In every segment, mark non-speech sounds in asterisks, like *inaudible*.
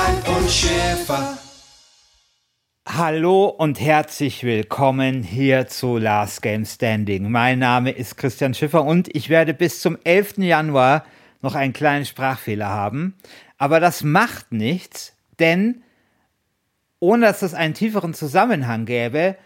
Alf und Schäfer. Hallo und herzlich willkommen hier zu Last Game Standing. Mein Name ist Christian Schiffer und ich werde bis zum 11. Januar noch einen kleinen Sprachfehler haben. Aber das macht nichts, denn ohne dass es einen tieferen Zusammenhang gäbe,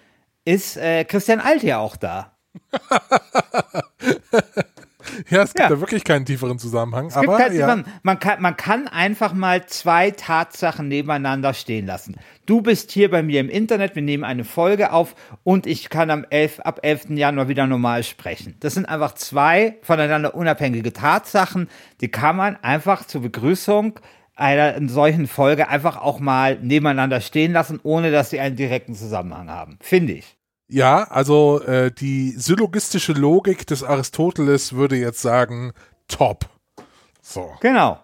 ist äh, Christian Alt ja auch da. *laughs* ja, es gibt ja. da wirklich keinen tieferen Zusammenhang. Es aber, gibt ja. man, kann, man kann einfach mal zwei Tatsachen nebeneinander stehen lassen. Du bist hier bei mir im Internet, wir nehmen eine Folge auf und ich kann am 11, ab 11. Januar wieder normal sprechen. Das sind einfach zwei voneinander unabhängige Tatsachen, die kann man einfach zur Begrüßung einer solchen Folge einfach auch mal nebeneinander stehen lassen, ohne dass sie einen direkten Zusammenhang haben. Finde ich. Ja, also äh, die syllogistische Logik des Aristoteles würde jetzt sagen, top. So. Genau.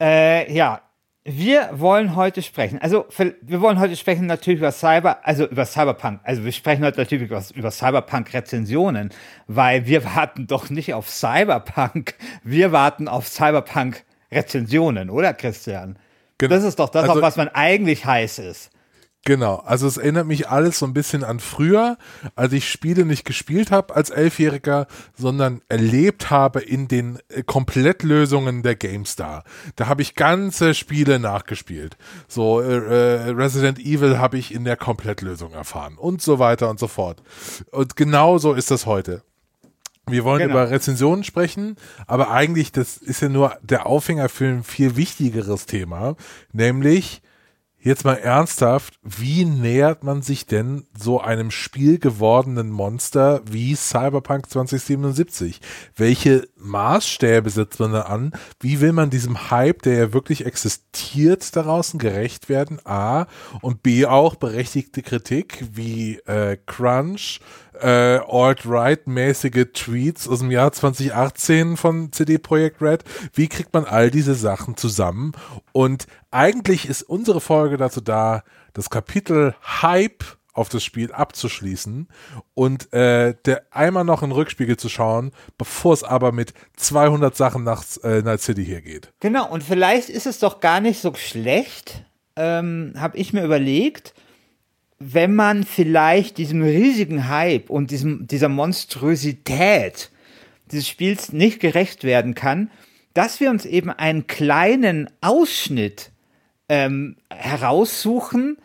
Äh, ja, wir wollen heute sprechen. Also, wir wollen heute sprechen natürlich über Cyber, also über Cyberpunk. Also, wir sprechen heute natürlich über, über Cyberpunk-Rezensionen, weil wir warten doch nicht auf Cyberpunk. Wir warten auf Cyberpunk-Rezensionen, oder Christian? Genau. Das ist doch das, also, auf was man eigentlich heiß ist. Genau, also es erinnert mich alles so ein bisschen an früher, als ich Spiele nicht gespielt habe als Elfjähriger, sondern erlebt habe in den äh, Komplettlösungen der GameStar. Da habe ich ganze Spiele nachgespielt. So äh, äh Resident Evil habe ich in der Komplettlösung erfahren und so weiter und so fort. Und genau so ist das heute. Wir wollen genau. über Rezensionen sprechen, aber eigentlich, das ist ja nur der Aufhänger für ein viel wichtigeres Thema, nämlich jetzt mal ernsthaft, wie nähert man sich denn so einem Spiel gewordenen Monster wie Cyberpunk 2077? Welche Maßstäbe setzt man da an? Wie will man diesem Hype, der ja wirklich existiert, daraus gerecht werden? A. Und B auch berechtigte Kritik wie äh, Crunch, äh, Alt-Right-mäßige Tweets aus dem Jahr 2018 von CD Projekt Red. Wie kriegt man all diese Sachen zusammen? Und eigentlich ist unsere Folge dazu da, das Kapitel Hype auf das Spiel abzuschließen und äh, der einmal noch in den Rückspiegel zu schauen, bevor es aber mit 200 Sachen nach äh, Night City hier geht. Genau, und vielleicht ist es doch gar nicht so schlecht, ähm, habe ich mir überlegt, wenn man vielleicht diesem riesigen Hype und diesem, dieser Monstrosität dieses Spiels nicht gerecht werden kann, dass wir uns eben einen kleinen Ausschnitt ähm, heraussuchen,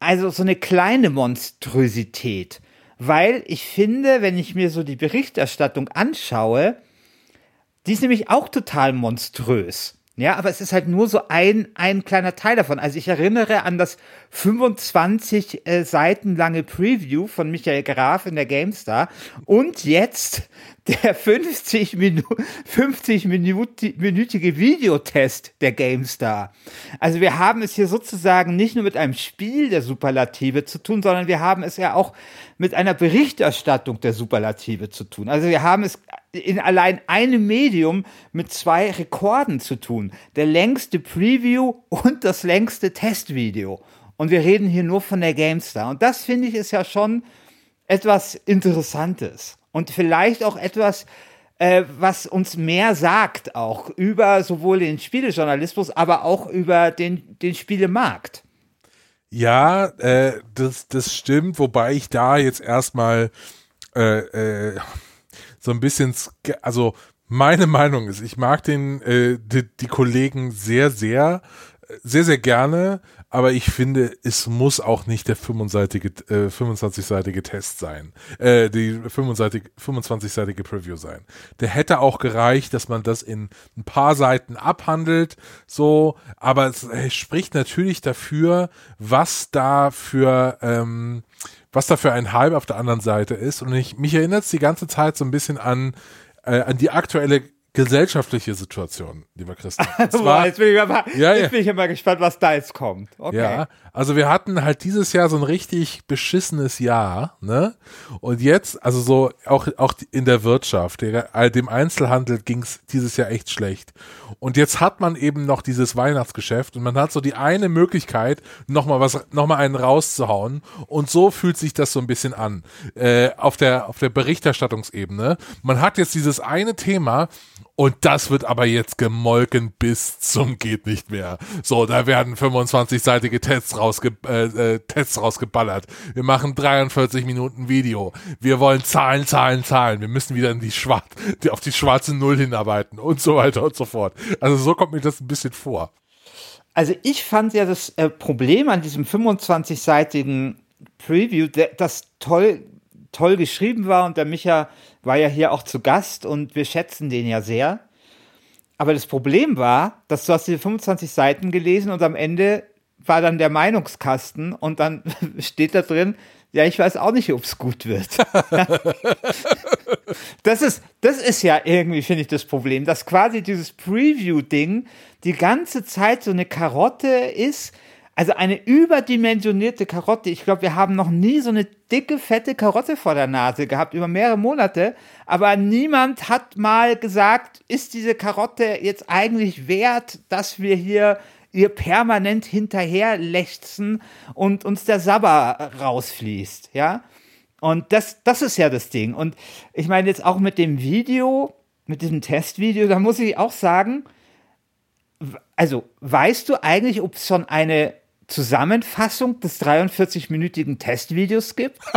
also so eine kleine Monstrosität. Weil ich finde, wenn ich mir so die Berichterstattung anschaue, die ist nämlich auch total monströs. Ja, aber es ist halt nur so ein, ein kleiner Teil davon. Also ich erinnere an das 25 äh, Seiten lange Preview von Michael Graf in der GameStar und jetzt der 50, Minu 50 minütige Videotest der GameStar. Also wir haben es hier sozusagen nicht nur mit einem Spiel der Superlative zu tun, sondern wir haben es ja auch mit einer Berichterstattung der Superlative zu tun. Also wir haben es in allein einem Medium mit zwei Rekorden zu tun. Der längste Preview und das längste Testvideo. Und wir reden hier nur von der GameStar. Und das finde ich ist ja schon etwas Interessantes und vielleicht auch etwas, äh, was uns mehr sagt, auch über sowohl den Spielejournalismus, aber auch über den, den Spielemarkt. Ja, äh, das, das stimmt, wobei ich da jetzt erstmal äh, äh, so ein bisschen, also meine Meinung ist, ich mag den, äh, die, die Kollegen sehr, sehr, sehr, sehr gerne, aber ich finde, es muss auch nicht der 25-seitige äh, 25 Test sein, äh, die 25-seitige Preview sein. Der hätte auch gereicht, dass man das in ein paar Seiten abhandelt, so, aber es, es spricht natürlich dafür, was da für ähm, was da für ein Hype auf der anderen Seite ist. Und ich, mich erinnert es die ganze Zeit so ein bisschen an, äh, an die aktuelle gesellschaftliche Situation, lieber Christian. *laughs* Boah, jetzt bin, ich mal, ja, jetzt bin ich mal gespannt, was da jetzt kommt. Okay. Ja, also wir hatten halt dieses Jahr so ein richtig beschissenes Jahr, ne? Und jetzt, also so auch, auch in der Wirtschaft, der, dem Einzelhandel ging es dieses Jahr echt schlecht. Und jetzt hat man eben noch dieses Weihnachtsgeschäft und man hat so die eine Möglichkeit, nochmal was, nochmal einen rauszuhauen. Und so fühlt sich das so ein bisschen an, äh, auf der, auf der Berichterstattungsebene. Man hat jetzt dieses eine Thema, und das wird aber jetzt gemolken bis zum geht nicht mehr. So, da werden 25-seitige Tests, rausge äh, äh, Tests rausgeballert. Wir machen 43 Minuten Video. Wir wollen Zahlen, Zahlen, Zahlen. Wir müssen wieder in die Schwarz, die, auf die schwarze Null hinarbeiten und so weiter und so fort. Also so kommt mir das ein bisschen vor. Also ich fand ja das äh, Problem an diesem 25-seitigen Preview, der, das toll, toll geschrieben war und der Micha war ja hier auch zu Gast und wir schätzen den ja sehr. Aber das Problem war, dass du hast diese 25 Seiten gelesen und am Ende war dann der Meinungskasten und dann *laughs* steht da drin, ja, ich weiß auch nicht, ob es gut wird. *laughs* das ist, das ist ja irgendwie, finde ich, das Problem, dass quasi dieses Preview-Ding die ganze Zeit so eine Karotte ist, also eine überdimensionierte Karotte. Ich glaube, wir haben noch nie so eine dicke, fette Karotte vor der Nase gehabt, über mehrere Monate. Aber niemand hat mal gesagt, ist diese Karotte jetzt eigentlich wert, dass wir hier ihr permanent hinterher lechzen und uns der Sabber rausfließt, ja? Und das, das ist ja das Ding. Und ich meine jetzt auch mit dem Video, mit diesem Testvideo, da muss ich auch sagen, also weißt du eigentlich, ob es schon eine Zusammenfassung des 43-minütigen Testvideos gibt? *laughs*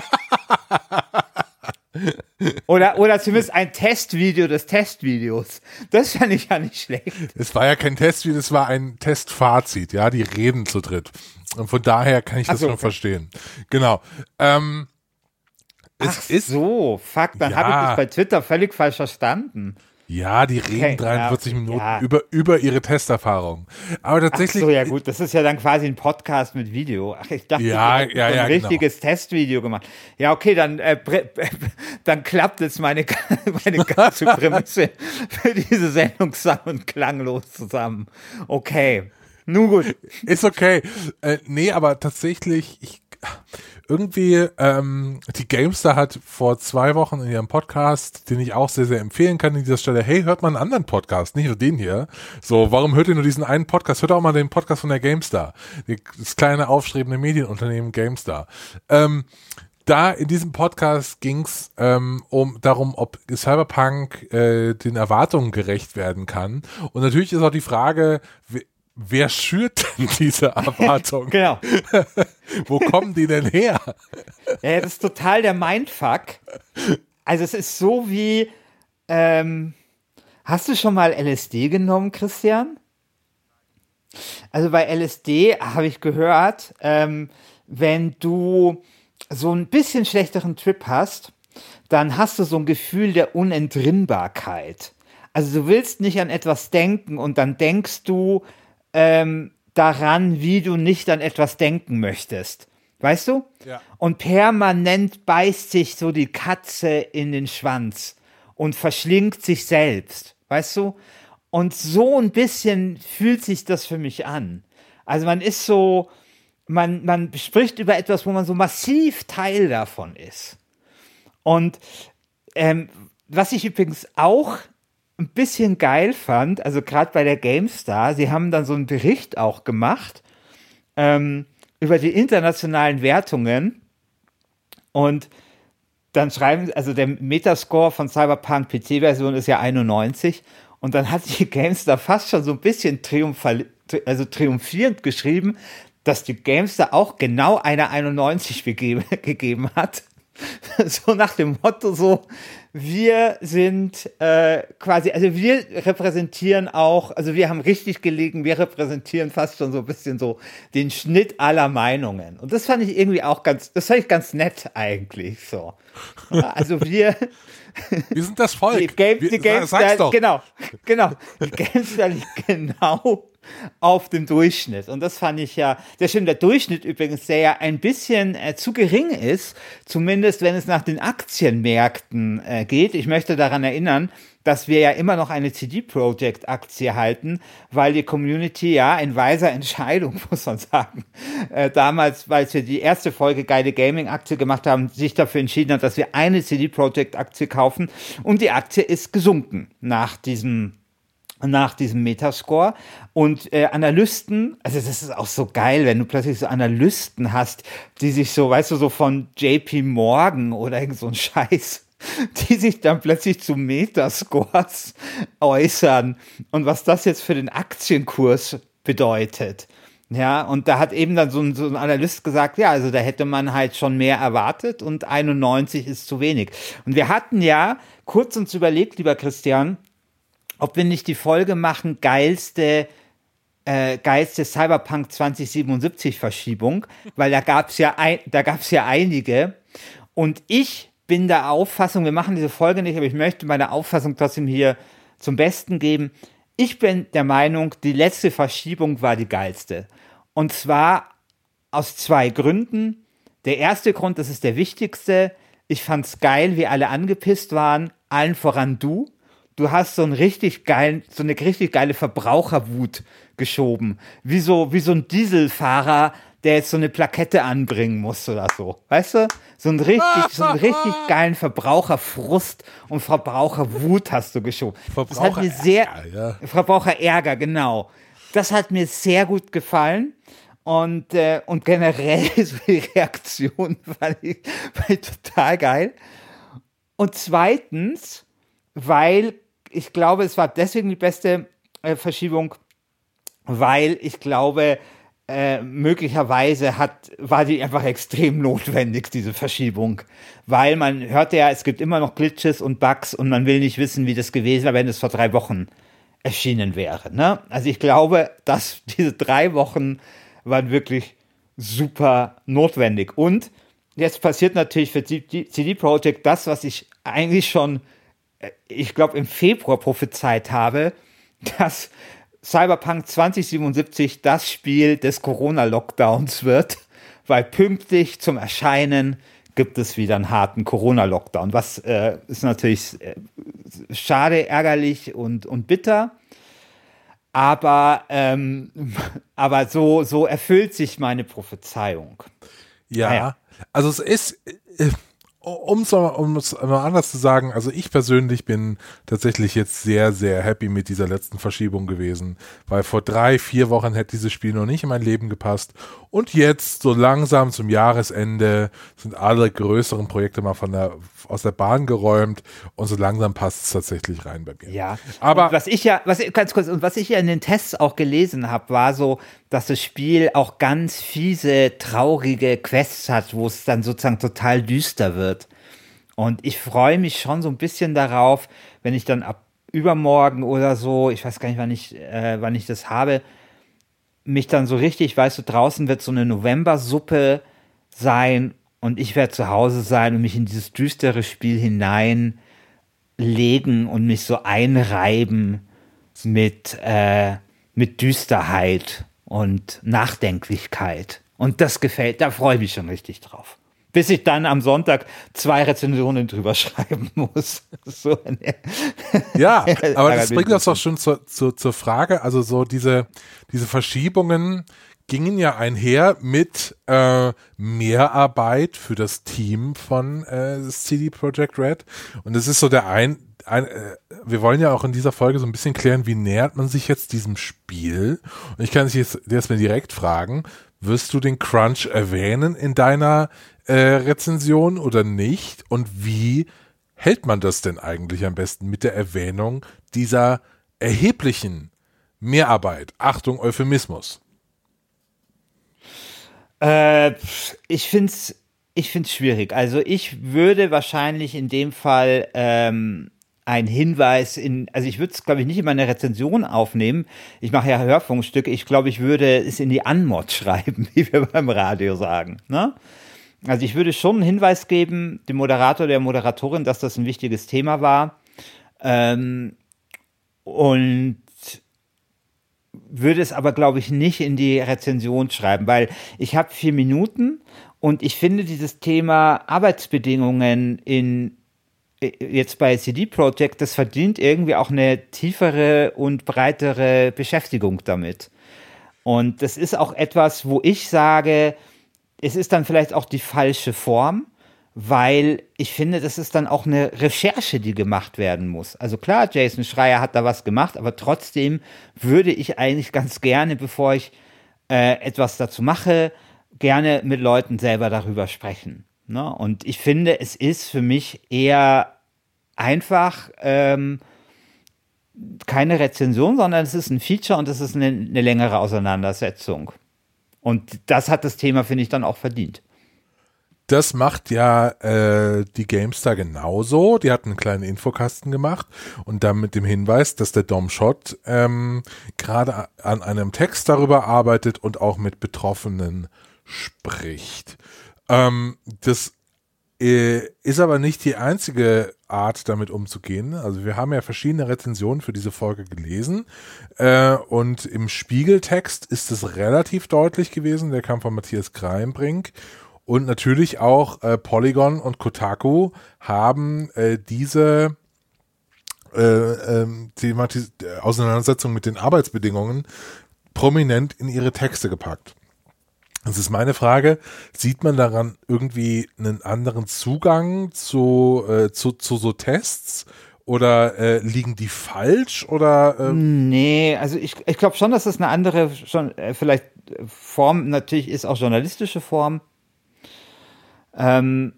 oder, oder zumindest ein Testvideo des Testvideos. Das fand ich ja nicht schlecht. Es war ja kein Testvideo, es war ein Testfazit, ja, die reden zu dritt. Und von daher kann ich das so, schon okay. verstehen. Genau. Ähm, Ach ist, so, fuck, dann ja. habe ich das bei Twitter völlig falsch verstanden. Ja, die reden okay, 43 ja, Minuten ja. über, über ihre Testerfahrung. Aber tatsächlich. Ach so, ja gut, das ist ja dann quasi ein Podcast mit Video. Ach, ich dachte, ja, ich ja, ja, ein genau. richtiges genau. Testvideo gemacht. Ja, okay, dann, äh, *laughs* dann klappt jetzt meine, *laughs* meine ganze Prämisse für diese Sendung sang- und klanglos zusammen. Okay. Nun gut. Ist okay. Äh, nee, aber tatsächlich, ich, irgendwie, ähm, die Gamestar hat vor zwei Wochen in ihrem Podcast, den ich auch sehr, sehr empfehlen kann an dieser Stelle, hey, hört mal einen anderen Podcast, nicht nur den hier. So, warum hört ihr nur diesen einen Podcast? Hört auch mal den Podcast von der Gamestar. Das kleine aufstrebende Medienunternehmen Gamestar. Ähm, da in diesem Podcast ging es ähm, um darum, ob Cyberpunk äh, den Erwartungen gerecht werden kann. Und natürlich ist auch die Frage, wer schürt denn diese Erwartung? *laughs* genau. *laughs* Wo kommen die denn her? Ja, das ist total der Mindfuck. Also es ist so wie, ähm, hast du schon mal LSD genommen, Christian? Also bei LSD habe ich gehört, ähm, wenn du so ein bisschen schlechteren Trip hast, dann hast du so ein Gefühl der Unentrinnbarkeit. Also du willst nicht an etwas denken und dann denkst du, ähm, daran, wie du nicht an etwas denken möchtest. Weißt du? Ja. Und permanent beißt sich so die Katze in den Schwanz und verschlingt sich selbst. Weißt du? Und so ein bisschen fühlt sich das für mich an. Also man ist so, man, man spricht über etwas, wo man so massiv Teil davon ist. Und ähm, was ich übrigens auch ein bisschen geil fand, also gerade bei der GameStar, sie haben dann so einen Bericht auch gemacht ähm, über die internationalen Wertungen und dann schreiben, also der Metascore von Cyberpunk PC-Version ist ja 91 und dann hat die *laughs* GameStar fast schon so ein bisschen also triumphierend geschrieben, dass die GameStar auch genau eine 91 *laughs* gegeben hat. *laughs* so nach dem Motto so, wir sind äh, quasi, also wir repräsentieren auch, also wir haben richtig gelegen, wir repräsentieren fast schon so ein bisschen so den Schnitt aller Meinungen. Und das fand ich irgendwie auch ganz, das fand ich ganz nett eigentlich so. Also wir. *laughs* Wir sind das Volk. Die Games, die Games, Sag's doch. Genau, genau. Die Games liegt genau auf dem Durchschnitt. Und das fand ich ja, der stimmt, der Durchschnitt übrigens, der ja ein bisschen äh, zu gering ist, zumindest wenn es nach den Aktienmärkten äh, geht. Ich möchte daran erinnern, dass wir ja immer noch eine CD Projekt Aktie halten, weil die Community ja in weiser Entscheidung, *laughs* muss man sagen, äh, damals, weil wir die erste Folge geile Gaming Aktie gemacht haben, sich dafür entschieden hat, dass wir eine CD Projekt Aktie kaufen und die Aktie ist gesunken nach diesem nach diesem Metascore und äh, Analysten, also das ist auch so geil, wenn du plötzlich so Analysten hast, die sich so, weißt du, so von JP Morgan oder irgend so ein Scheiß, *laughs* die sich dann plötzlich zu Metascores *laughs* äußern und was das jetzt für den Aktienkurs bedeutet. Ja, und da hat eben dann so ein, so ein Analyst gesagt, ja, also da hätte man halt schon mehr erwartet und 91 ist zu wenig. Und wir hatten ja kurz uns überlegt, lieber Christian, ob wir nicht die Folge machen, geilste, äh, geilste Cyberpunk 2077 Verschiebung, weil da gab's ja ein, da gab's ja einige. Und ich bin der Auffassung, wir machen diese Folge nicht, aber ich möchte meine Auffassung trotzdem hier zum Besten geben. Ich bin der Meinung, die letzte Verschiebung war die geilste. Und zwar aus zwei Gründen. Der erste Grund, das ist der wichtigste. Ich fand's geil, wie alle angepisst waren, allen voran du du hast so einen richtig geilen, so eine richtig geile Verbraucherwut geschoben. Wie so, wie so ein Dieselfahrer, der jetzt so eine Plakette anbringen muss oder so. Weißt du? So einen richtig, so einen richtig *laughs* geilen Verbraucherfrust und Verbraucherwut hast du geschoben. Das hat mir sehr, ja. Verbraucherärger, genau. Das hat mir sehr gut gefallen. Und, äh, und generell *laughs* so die Reaktion *laughs* fand ich, fand ich total geil. Und zweitens, weil ich glaube, es war deswegen die beste äh, Verschiebung, weil ich glaube, äh, möglicherweise hat, war die einfach extrem notwendig, diese Verschiebung. Weil man hört ja, es gibt immer noch Glitches und Bugs und man will nicht wissen, wie das gewesen wäre, wenn es vor drei Wochen erschienen wäre. Ne? Also ich glaube, dass *laughs* diese drei Wochen waren wirklich super notwendig. Und jetzt passiert natürlich für CD Projekt das, was ich eigentlich schon ich glaube, im Februar prophezeit habe, dass Cyberpunk 2077 das Spiel des Corona-Lockdowns wird, weil pünktlich zum Erscheinen gibt es wieder einen harten Corona-Lockdown, was äh, ist natürlich äh, schade, ärgerlich und, und bitter. Aber, ähm, *laughs* aber so, so erfüllt sich meine Prophezeiung. Ja, naja. also es ist. Äh, um es mal anders zu sagen, also ich persönlich bin tatsächlich jetzt sehr, sehr happy mit dieser letzten Verschiebung gewesen, weil vor drei, vier Wochen hätte dieses Spiel noch nicht in mein Leben gepasst und jetzt so langsam zum Jahresende sind alle größeren Projekte mal von der, aus der Bahn geräumt und so langsam passt es tatsächlich rein bei mir. Ja, aber und was ich ja, was ganz kurz und was ich ja in den Tests auch gelesen habe, war so, dass das Spiel auch ganz fiese, traurige Quests hat, wo es dann sozusagen total düster wird. Und ich freue mich schon so ein bisschen darauf, wenn ich dann ab übermorgen oder so, ich weiß gar nicht, wann ich, äh, wann ich das habe, mich dann so richtig, weißt du, draußen wird so eine Novembersuppe sein und ich werde zu Hause sein und mich in dieses düstere Spiel hineinlegen und mich so einreiben mit, äh, mit Düsterheit und Nachdenklichkeit. Und das gefällt, da freue ich mich schon richtig drauf bis ich dann am Sonntag zwei Rezensionen drüber *laughs* schreiben muss. So ja, *laughs* aber das bringt uns doch schon zur, zur, zur Frage, also so diese, diese Verschiebungen gingen ja einher mit äh, Mehrarbeit für das Team von äh, CD Projekt Red. Und es ist so der ein, ein äh, wir wollen ja auch in dieser Folge so ein bisschen klären, wie nähert man sich jetzt diesem Spiel? Und ich kann dich jetzt, jetzt mal direkt fragen, wirst du den Crunch erwähnen in deiner äh, Rezension oder nicht? Und wie hält man das denn eigentlich am besten mit der Erwähnung dieser erheblichen Mehrarbeit? Achtung, Euphemismus. Äh, ich finde es ich finde es schwierig. Also ich würde wahrscheinlich in dem Fall ähm, ein Hinweis in, also ich würde es, glaube ich, nicht in meine Rezension aufnehmen. Ich mache ja Hörfunkstücke. Ich glaube, ich würde es in die Anmod *laughs* schreiben, wie wir beim Radio sagen. Ne? Also ich würde schon einen Hinweis geben, dem Moderator, der Moderatorin, dass das ein wichtiges Thema war. Ähm, und würde es aber, glaube ich, nicht in die Rezension schreiben, weil ich habe vier Minuten und ich finde dieses Thema Arbeitsbedingungen in jetzt bei CD Projekt, das verdient irgendwie auch eine tiefere und breitere Beschäftigung damit. Und das ist auch etwas, wo ich sage, es ist dann vielleicht auch die falsche Form, weil ich finde, das ist dann auch eine Recherche, die gemacht werden muss. Also klar, Jason Schreier hat da was gemacht, aber trotzdem würde ich eigentlich ganz gerne, bevor ich äh, etwas dazu mache, gerne mit Leuten selber darüber sprechen. Ne? Und ich finde, es ist für mich eher einfach ähm, keine Rezension, sondern es ist ein Feature und es ist eine, eine längere Auseinandersetzung. Und das hat das Thema, finde ich, dann auch verdient. Das macht ja äh, die GameStar genauso. Die hat einen kleinen Infokasten gemacht und dann mit dem Hinweis, dass der Dom Schott ähm, gerade an einem Text darüber arbeitet und auch mit Betroffenen spricht. Ähm, das ist aber nicht die einzige Art, damit umzugehen. Also wir haben ja verschiedene Rezensionen für diese Folge gelesen äh, und im Spiegeltext ist es relativ deutlich gewesen. Der kam von Matthias Kreimbrink und natürlich auch äh, Polygon und Kotaku haben äh, diese äh, ähm, Auseinandersetzung mit den Arbeitsbedingungen prominent in ihre Texte gepackt. Das ist meine Frage. Sieht man daran irgendwie einen anderen Zugang zu, äh, zu, zu so Tests? Oder äh, liegen die falsch? Oder, ähm? Nee, also ich, ich glaube schon, dass das eine andere, schon äh, vielleicht Form natürlich ist, auch journalistische Form. Ähm,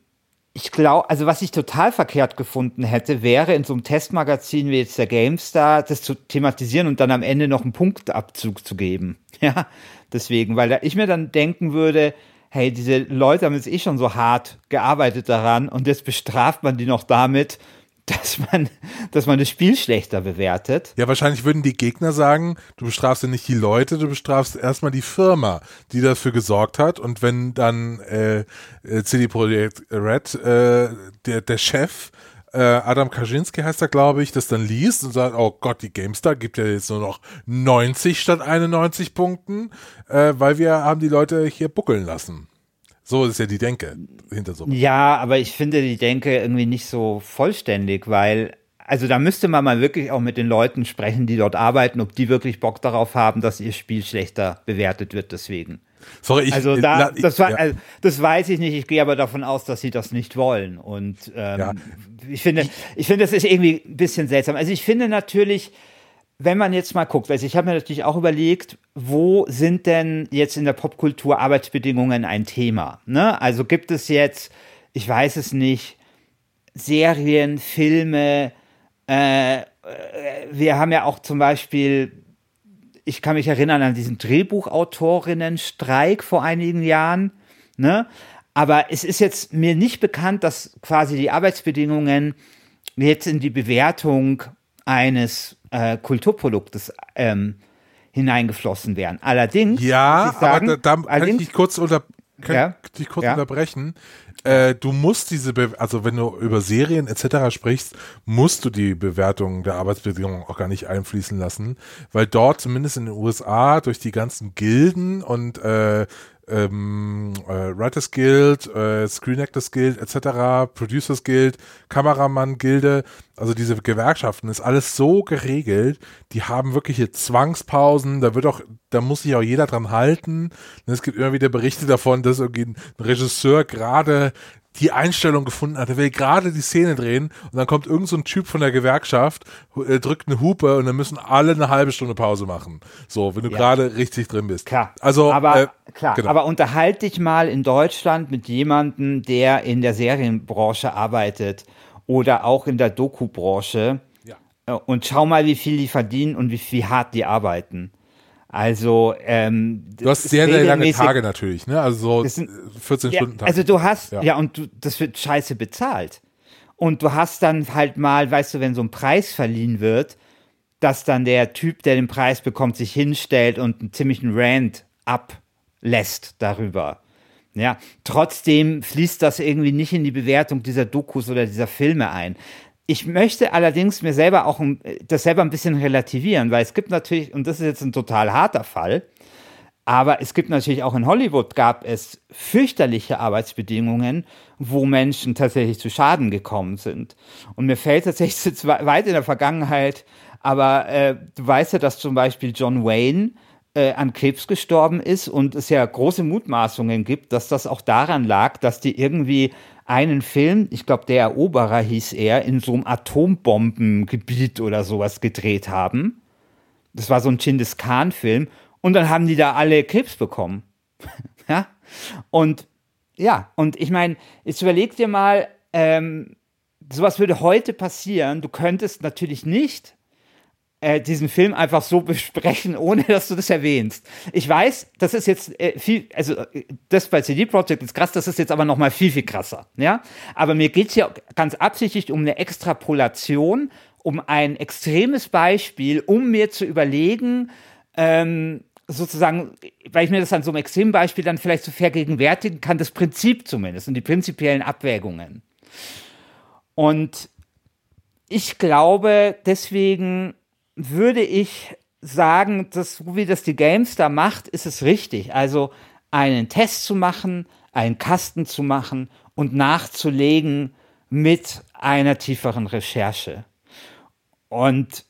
ich glaube, also was ich total verkehrt gefunden hätte, wäre in so einem Testmagazin wie jetzt der GameStar, das zu thematisieren und dann am Ende noch einen Punktabzug zu geben. *laughs* Ja, deswegen, weil ich mir dann denken würde, hey, diese Leute haben jetzt eh schon so hart gearbeitet daran und jetzt bestraft man die noch damit, *laughs* dass man, dass man das Spiel schlechter bewertet. Ja, wahrscheinlich würden die Gegner sagen, du bestrafst ja nicht die Leute, du bestrafst erstmal die Firma, die dafür gesorgt hat. Und wenn dann äh, äh CD Projekt Red, äh, der, der Chef, Adam Kaczynski heißt er, glaube ich, das dann liest und sagt, oh Gott, die GameStar gibt ja jetzt nur noch 90 statt 91 Punkten, äh, weil wir haben die Leute hier buckeln lassen. So ist ja die Denke hinter so. Ja, aber ich finde die Denke irgendwie nicht so vollständig, weil also da müsste man mal wirklich auch mit den Leuten sprechen, die dort arbeiten, ob die wirklich Bock darauf haben, dass ihr Spiel schlechter bewertet wird deswegen. Sorry, ich, also da, das, war, also, das weiß ich nicht. Ich gehe aber davon aus, dass sie das nicht wollen. Und ähm, ja. ich finde, ich finde, das ist irgendwie ein bisschen seltsam. Also ich finde natürlich, wenn man jetzt mal guckt, also ich habe mir natürlich auch überlegt, wo sind denn jetzt in der Popkultur Arbeitsbedingungen ein Thema? Ne? Also gibt es jetzt, ich weiß es nicht, Serien, Filme, äh, äh, wir haben ja auch zum Beispiel, ich kann mich erinnern an diesen Drehbuchautorinnenstreik vor einigen Jahren, ne? Aber es ist jetzt mir nicht bekannt, dass quasi die Arbeitsbedingungen jetzt in die Bewertung eines äh, Kulturproduktes ähm, hineingeflossen wären. Allerdings, ja, sagen, aber da, da kann ich dich kurz, unter, kann ja, dich kurz ja. unterbrechen. Äh, du musst diese, Be also wenn du über Serien etc. sprichst, musst du die Bewertung der Arbeitsbedingungen auch gar nicht einfließen lassen, weil dort zumindest in den USA durch die ganzen Gilden und äh, ähm, äh, Writers Guild, äh, Screen Actors Guild etc., Producers Guild, Kameramann Gilde, also diese Gewerkschaften ist alles so geregelt, die haben wirkliche Zwangspausen, da wird auch, da muss sich auch jeder dran halten. Und es gibt immer wieder Berichte davon, dass irgendwie ein Regisseur gerade die Einstellung gefunden hat. Er will gerade die Szene drehen und dann kommt irgend so ein Typ von der Gewerkschaft, äh, drückt eine Hupe und dann müssen alle eine halbe Stunde Pause machen. So, wenn du ja. gerade richtig drin bist. Klar. Also, aber, äh, klar. Genau. Aber unterhalte dich mal in Deutschland mit jemandem, der in der Serienbranche arbeitet oder auch in der Doku-Branche ja. Äh, und schau mal, wie viel die verdienen und wie, wie hart die arbeiten. Also ähm, du hast sehr, sehr lange Tage natürlich, ne? Also so sind, 14 ja, Stunden Tage. Also du hast, ja, ja und du, das wird scheiße bezahlt. Und du hast dann halt mal, weißt du, wenn so ein Preis verliehen wird, dass dann der Typ, der den Preis bekommt, sich hinstellt und einen ziemlichen Rant ablässt darüber. Ja, trotzdem fließt das irgendwie nicht in die Bewertung dieser Dokus oder dieser Filme ein. Ich möchte allerdings mir selber auch das selber ein bisschen relativieren, weil es gibt natürlich, und das ist jetzt ein total harter Fall, aber es gibt natürlich auch in Hollywood gab es fürchterliche Arbeitsbedingungen, wo Menschen tatsächlich zu Schaden gekommen sind. Und mir fällt tatsächlich *laughs* weit in der Vergangenheit, aber äh, du weißt ja, dass zum Beispiel John Wayne äh, an Krebs gestorben ist und es ja große Mutmaßungen gibt, dass das auch daran lag, dass die irgendwie einen Film, ich glaube, der Eroberer hieß er, in so einem Atombombengebiet oder sowas gedreht haben. Das war so ein Chindis Khan-Film. Und dann haben die da alle Krebs bekommen. *laughs* ja. Und ja, und ich meine, jetzt überleg dir mal, ähm, sowas würde heute passieren. Du könntest natürlich nicht äh, diesen Film einfach so besprechen, *laughs* ohne dass du das erwähnst. Ich weiß, das ist jetzt äh, viel, also das bei CD Projekt ist krass, das ist jetzt aber noch mal viel, viel krasser, ja. Aber mir geht es hier ganz absichtlich um eine Extrapolation, um ein extremes Beispiel, um mir zu überlegen, ähm, sozusagen, weil ich mir das an so einem extremen Beispiel dann vielleicht so vergegenwärtigen kann, das Prinzip zumindest und die prinzipiellen Abwägungen. Und ich glaube, deswegen würde ich sagen, dass so wie das die Games da macht, ist es richtig. Also einen Test zu machen, einen Kasten zu machen und nachzulegen mit einer tieferen Recherche. Und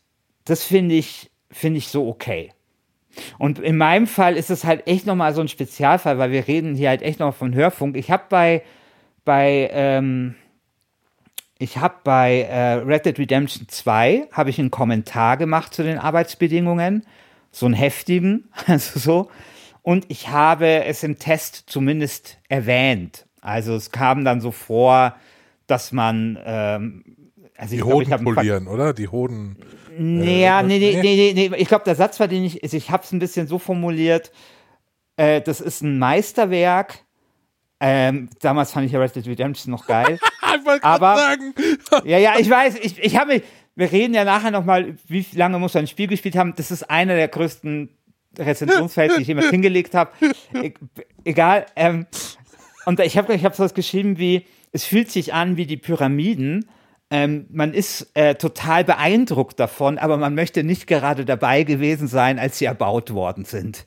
das finde ich, finde ich so okay. Und in meinem Fall ist es halt echt nochmal so ein Spezialfall, weil wir reden hier halt echt noch von Hörfunk. Ich habe bei, bei ähm, ich habe bei äh, Red Dead Redemption 2 habe ich einen Kommentar gemacht zu den Arbeitsbedingungen, so einen heftigen, *laughs* also so. Und ich habe es im Test zumindest erwähnt. Also es kam dann so vor, dass man ähm, also die Hoden glaub, polieren, oder? Die Hoden. Naja, äh, nee, nee, nee, nee, nee. Ich glaube, der Satz war den ich, also ich habe es ein bisschen so formuliert, äh, das ist ein Meisterwerk, ähm, damals fand ich ja Red Dead Redemption noch geil. *laughs* ich aber sagen. *laughs* ja, ja, ich weiß, ich, ich habe mich, wir reden ja nachher nochmal, wie lange muss ein Spiel gespielt haben. Das ist einer der größten Rezensionsfelder, die ich jemals *laughs* hingelegt habe. E egal. Ähm, und ich habe ich hab so was geschrieben wie, es fühlt sich an wie die Pyramiden. Ähm, man ist äh, total beeindruckt davon, aber man möchte nicht gerade dabei gewesen sein, als sie erbaut worden sind.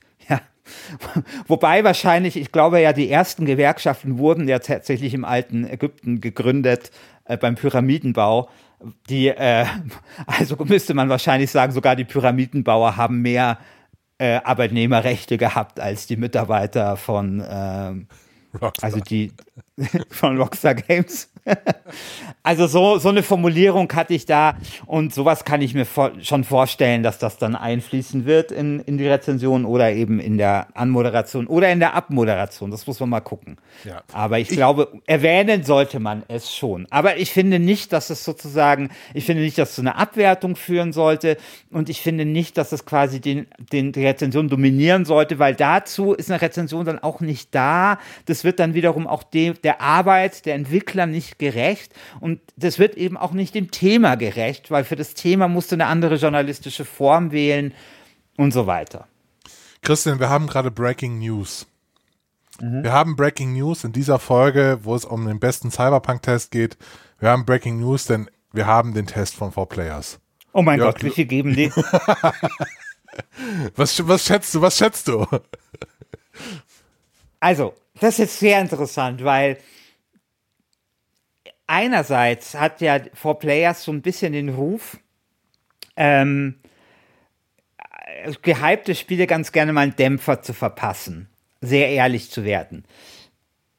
*laughs* Wobei wahrscheinlich, ich glaube ja, die ersten Gewerkschaften wurden ja tatsächlich im alten Ägypten gegründet äh, beim Pyramidenbau. Die, äh, *laughs* also müsste man wahrscheinlich sagen, sogar die Pyramidenbauer haben mehr äh, Arbeitnehmerrechte gehabt als die Mitarbeiter von, äh, also die *laughs* von Rockstar Games. *laughs* also so, so eine Formulierung hatte ich da und sowas kann ich mir vor, schon vorstellen, dass das dann einfließen wird in, in die Rezension oder eben in der Anmoderation oder in der Abmoderation. Das muss man mal gucken. Ja. Aber ich, ich glaube, erwähnen sollte man es schon. Aber ich finde nicht, dass es sozusagen, ich finde nicht, dass es zu einer Abwertung führen sollte und ich finde nicht, dass es quasi den, den, die Rezension dominieren sollte, weil dazu ist eine Rezension dann auch nicht da. Das wird dann wiederum auch dem, der Arbeit der Entwickler nicht gerecht und das wird eben auch nicht dem Thema gerecht, weil für das Thema musst du eine andere journalistische Form wählen und so weiter. Christian, wir haben gerade Breaking News. Mhm. Wir haben Breaking News in dieser Folge, wo es um den besten Cyberpunk-Test geht. Wir haben Breaking News, denn wir haben den Test von 4Players. Oh mein Jörg, Gott, wie viel geben die? *laughs* was, was schätzt du? Was schätzt du? Also, das ist jetzt sehr interessant, weil einerseits hat ja For Players so ein bisschen den Ruf, ähm, gehypte Spiele ganz gerne mal einen Dämpfer zu verpassen, sehr ehrlich zu werden.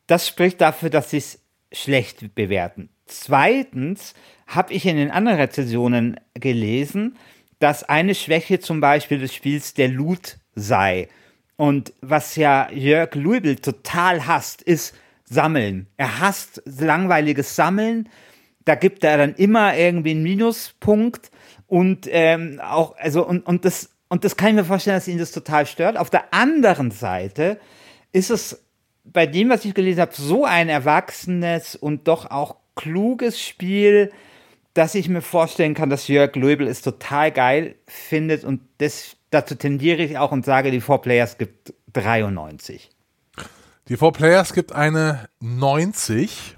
Das spricht dafür, dass sie es schlecht bewerten. Zweitens habe ich in den anderen Rezensionen gelesen, dass eine Schwäche zum Beispiel des Spiels der Loot sei. Und was ja Jörg Louisville total hasst, ist, Sammeln. Er hasst langweiliges Sammeln. Da gibt er dann immer irgendwie einen Minuspunkt und ähm, auch, also, und, und das, und das kann ich mir vorstellen, dass ihn das total stört. Auf der anderen Seite ist es bei dem, was ich gelesen habe, so ein erwachsenes und doch auch kluges Spiel, dass ich mir vorstellen kann, dass Jörg Löbel es total geil findet und das, dazu tendiere ich auch und sage, die Four Players gibt 93. Die Four Players gibt eine 90.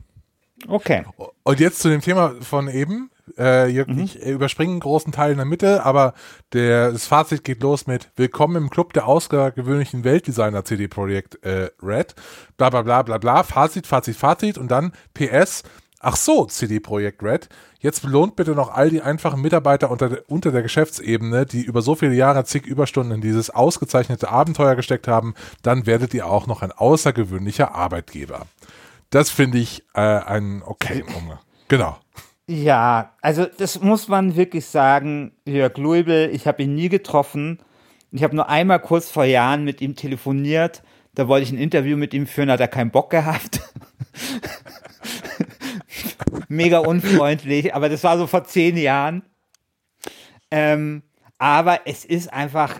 Okay. Und jetzt zu dem Thema von eben. Äh, Jörg, mhm. Ich überspringe einen großen Teil in der Mitte, aber der, das Fazit geht los mit Willkommen im Club der außergewöhnlichen Weltdesigner CD Projekt äh, Red. Bla bla bla bla bla. Fazit, Fazit, Fazit und dann PS. Ach so, CD Projekt Red. Jetzt belohnt bitte noch all die einfachen Mitarbeiter unter, unter der Geschäftsebene, die über so viele Jahre zig Überstunden in dieses ausgezeichnete Abenteuer gesteckt haben. Dann werdet ihr auch noch ein außergewöhnlicher Arbeitgeber. Das finde ich äh, ein okay Umgang. Genau. Ja, also das muss man wirklich sagen. Jörg Luibel, ich habe ihn nie getroffen. Ich habe nur einmal kurz vor Jahren mit ihm telefoniert. Da wollte ich ein Interview mit ihm führen, hat er keinen Bock gehabt. *laughs* Mega unfreundlich, aber das war so vor zehn Jahren. Ähm, aber es ist einfach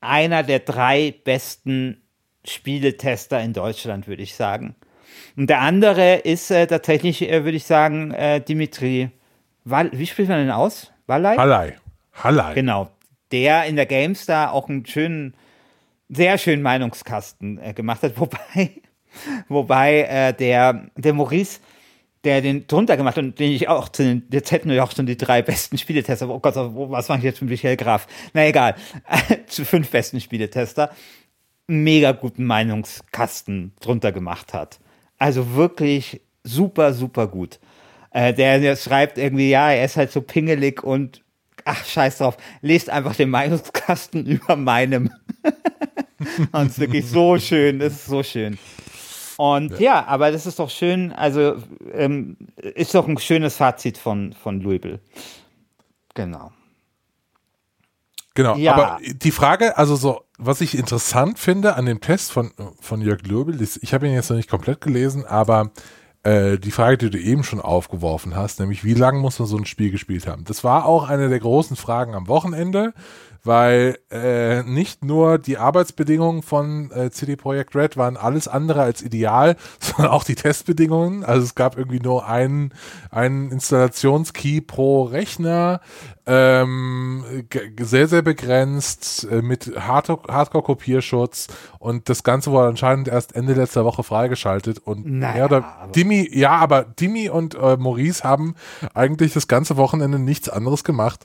einer der drei besten Spieletester in Deutschland, würde ich sagen. Und der andere ist äh, tatsächlich, äh, würde ich sagen, äh, Dimitri. Wal Wie spricht man denn aus? Wallai? Hallei. Hallei. Genau. Der in der GameStar auch einen schönen, sehr schönen Meinungskasten äh, gemacht hat. *laughs* Wobei, wobei äh, der, der Maurice, der den drunter gemacht und den ich auch zu den, jetzt hätten wir auch schon die drei besten Spieletester. Oh Gott, was mache ich jetzt mit Michael Graf? Na egal. *laughs* zu fünf besten Spieletester. Mega guten Meinungskasten drunter gemacht hat. Also wirklich super, super gut. Äh, der, der schreibt irgendwie, ja, er ist halt so pingelig und ach, scheiß drauf, lest einfach den Meinungskasten *laughs* über meinem. *laughs* und es ist wirklich so schön, das ist so schön. Und ja. ja, aber das ist doch schön, also ähm, ist doch ein schönes Fazit von, von Louisville. Genau. Genau, ja. aber die Frage, also so, was ich interessant finde an dem Test von, von Jörg Löbel, ist, ich habe ihn jetzt noch nicht komplett gelesen, aber äh, die Frage, die du eben schon aufgeworfen hast, nämlich wie lange muss man so ein Spiel gespielt haben? Das war auch eine der großen Fragen am Wochenende weil äh, nicht nur die Arbeitsbedingungen von äh, CD Projekt Red waren alles andere als ideal, *laughs* sondern auch die Testbedingungen. Also es gab irgendwie nur einen, einen Installationskey pro Rechner, ähm, sehr, sehr begrenzt, äh, mit Hardcore-Kopierschutz. Und das Ganze wurde anscheinend erst Ende letzter Woche freigeschaltet. Und naja, ja, oder Dimi, ja, aber Dimi und äh, Maurice haben eigentlich das ganze Wochenende nichts anderes gemacht,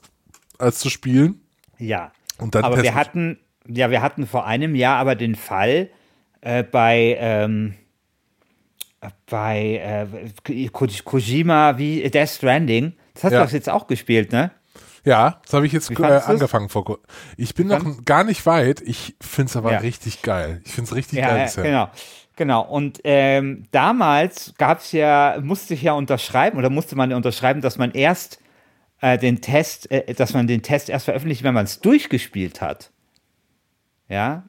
als zu spielen ja. aber wir hatten, ja, wir hatten vor einem Jahr aber den Fall äh, bei, ähm, bei äh, Kojima wie Death Stranding. Das hast ja. du jetzt auch gespielt, ne? Ja, das habe ich jetzt äh, angefangen vor. Ich bin noch gar nicht weit. Ich finde es aber ja. richtig geil. Ich finde es richtig ja, geil. Ja, genau. Genau, und ähm, damals gab es ja, musste ich ja unterschreiben oder musste man unterschreiben, dass man erst äh, den Test, äh, dass man den Test erst veröffentlicht, wenn man es durchgespielt hat. Ja.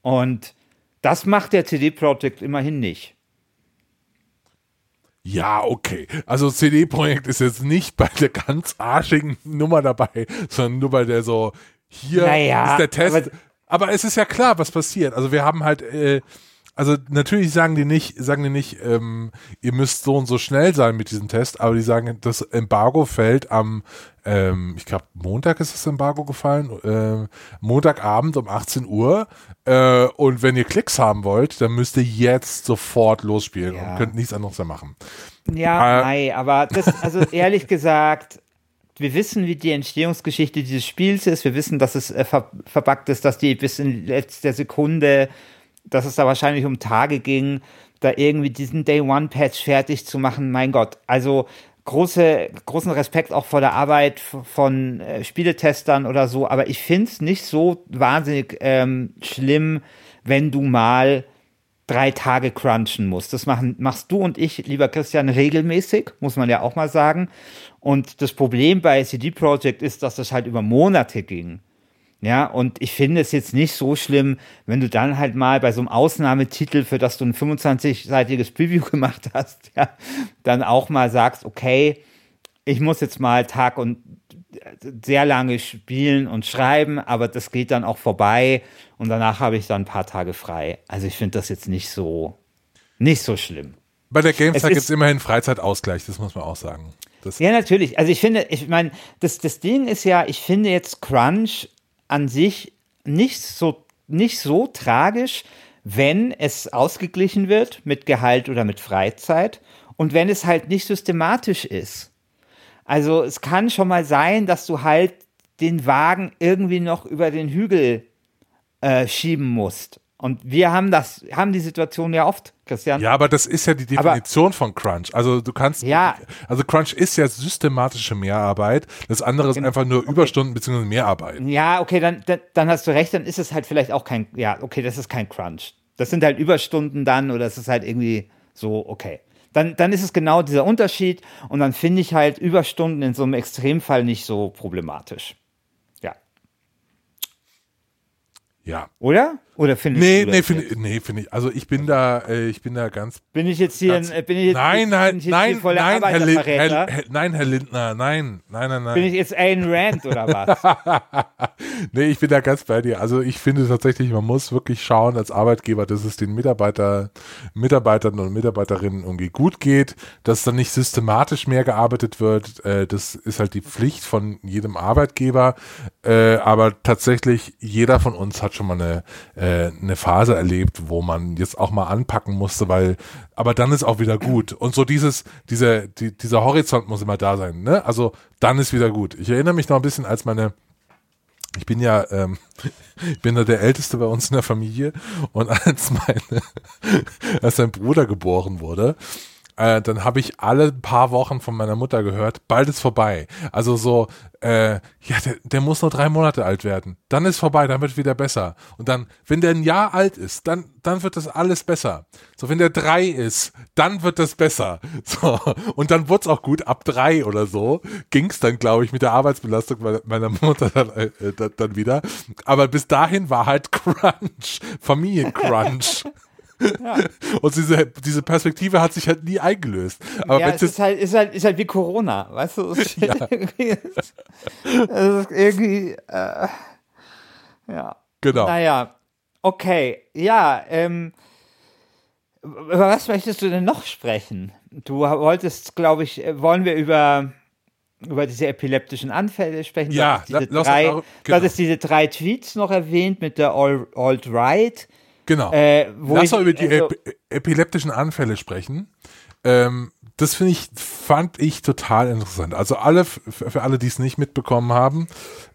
Und das macht der CD Projekt immerhin nicht. Ja, okay. Also CD Projekt ist jetzt nicht bei der ganz arschigen Nummer dabei, sondern nur bei der so, hier naja, ist der Test. Aber, aber, es ist ja klar, was passiert. Also wir haben halt äh, also natürlich sagen die nicht, sagen die nicht, ähm, ihr müsst so und so schnell sein mit diesem Test, aber die sagen, das Embargo fällt am, ähm, ich glaube Montag ist das Embargo gefallen, äh, Montagabend um 18 Uhr. Äh, und wenn ihr Klicks haben wollt, dann müsst ihr jetzt sofort losspielen ja. und könnt nichts anderes mehr machen. Ja, äh, nein, aber das, also ehrlich gesagt, wir wissen, wie die Entstehungsgeschichte dieses Spiels ist. Wir wissen, dass es äh, ver verbuggt ist, dass die bis in letzter Sekunde dass es da wahrscheinlich um Tage ging, da irgendwie diesen Day One Patch fertig zu machen. Mein Gott, also große, großen Respekt auch vor der Arbeit von äh, Spieletestern oder so, aber ich finde es nicht so wahnsinnig ähm, schlimm, wenn du mal drei Tage crunchen musst. Das machen, machst du und ich, lieber Christian, regelmäßig, muss man ja auch mal sagen. Und das Problem bei CD Projekt ist, dass das halt über Monate ging. Ja, und ich finde es jetzt nicht so schlimm, wenn du dann halt mal bei so einem Ausnahmetitel, für das du ein 25-seitiges Preview *laughs* gemacht hast, ja, dann auch mal sagst, okay, ich muss jetzt mal Tag und sehr lange spielen und schreiben, aber das geht dann auch vorbei und danach habe ich dann ein paar Tage frei. Also ich finde das jetzt nicht so, nicht so schlimm. Bei der GameStar gibt es immerhin Freizeitausgleich, das muss man auch sagen. Das ja, natürlich. Also ich finde, ich meine, das, das Ding ist ja, ich finde jetzt Crunch an sich nicht so, nicht so tragisch, wenn es ausgeglichen wird mit Gehalt oder mit Freizeit und wenn es halt nicht systematisch ist. Also es kann schon mal sein, dass du halt den Wagen irgendwie noch über den Hügel äh, schieben musst. Und wir haben das, haben die Situation ja oft, Christian. Ja, aber das ist ja die Definition aber, von Crunch. Also du kannst, ja, also Crunch ist ja systematische Mehrarbeit. Das andere ist genau. einfach nur okay. Überstunden bzw. Mehrarbeit. Ja, okay, dann, dann, dann hast du recht, dann ist es halt vielleicht auch kein, ja, okay, das ist kein Crunch. Das sind halt Überstunden dann oder es ist halt irgendwie so, okay. Dann, dann ist es genau dieser Unterschied und dann finde ich halt Überstunden in so einem Extremfall nicht so problematisch. Ja. Oder? Oder findest nee, du nee, finde nee, finde ich. Also ich bin da, äh, ich bin da ganz. Bin ich jetzt hier, ganz, ein, bin ich jetzt, nein, nein, ich nein, nein, Herr, Herr, Herr, nein, Herr Lindner, nein, nein, nein, nein. Bin ich jetzt Ayn Rand oder was? *laughs* nee, ich bin da ganz bei dir. Also ich finde tatsächlich, man muss wirklich schauen als Arbeitgeber, dass es den Mitarbeiter, Mitarbeitern und Mitarbeiterinnen irgendwie gut geht, dass dann nicht systematisch mehr gearbeitet wird. Äh, das ist halt die Pflicht von jedem Arbeitgeber. Äh, aber tatsächlich, jeder von uns hat schon mal eine, äh, eine Phase erlebt, wo man jetzt auch mal anpacken musste, weil, aber dann ist auch wieder gut. Und so dieses, diese, die, dieser Horizont muss immer da sein, ne? Also dann ist wieder gut. Ich erinnere mich noch ein bisschen, als meine ich bin ja, ähm, *laughs* ich bin ja der Älteste bei uns in der Familie und als meine, *laughs* als sein Bruder geboren wurde, äh, dann habe ich alle paar Wochen von meiner Mutter gehört, bald ist vorbei. Also so, äh, ja, der, der muss nur drei Monate alt werden. Dann ist vorbei, dann wird wieder besser. Und dann, wenn der ein Jahr alt ist, dann, dann wird das alles besser. So, wenn der drei ist, dann wird das besser. *laughs* So, und dann wurde es auch gut. Ab drei oder so ging es dann, glaube ich, mit der Arbeitsbelastung meiner Mutter dann, äh, äh dann wieder. Aber bis dahin war halt *laughs* Crunch, Familiencrunch. *laughs* Ja. *laughs* Und diese, diese Perspektive hat sich halt nie eingelöst. Aber ja, es ist halt, ist, halt, ist halt wie Corona, weißt du? Es ist, *laughs* ja. irgendwie, es ist irgendwie, äh, ja. Genau. Naja, okay, ja, ähm, über was möchtest du denn noch sprechen? Du wolltest, glaube ich, äh, wollen wir über über diese epileptischen Anfälle sprechen. Ja, du diese drei, auch, genau. du diese drei Tweets noch erwähnt mit der Alt-Right. Genau. Äh, Lass mal über die also, ep epileptischen Anfälle sprechen. Ähm, das finde ich, fand ich total interessant. Also alle, für alle, die es nicht mitbekommen haben,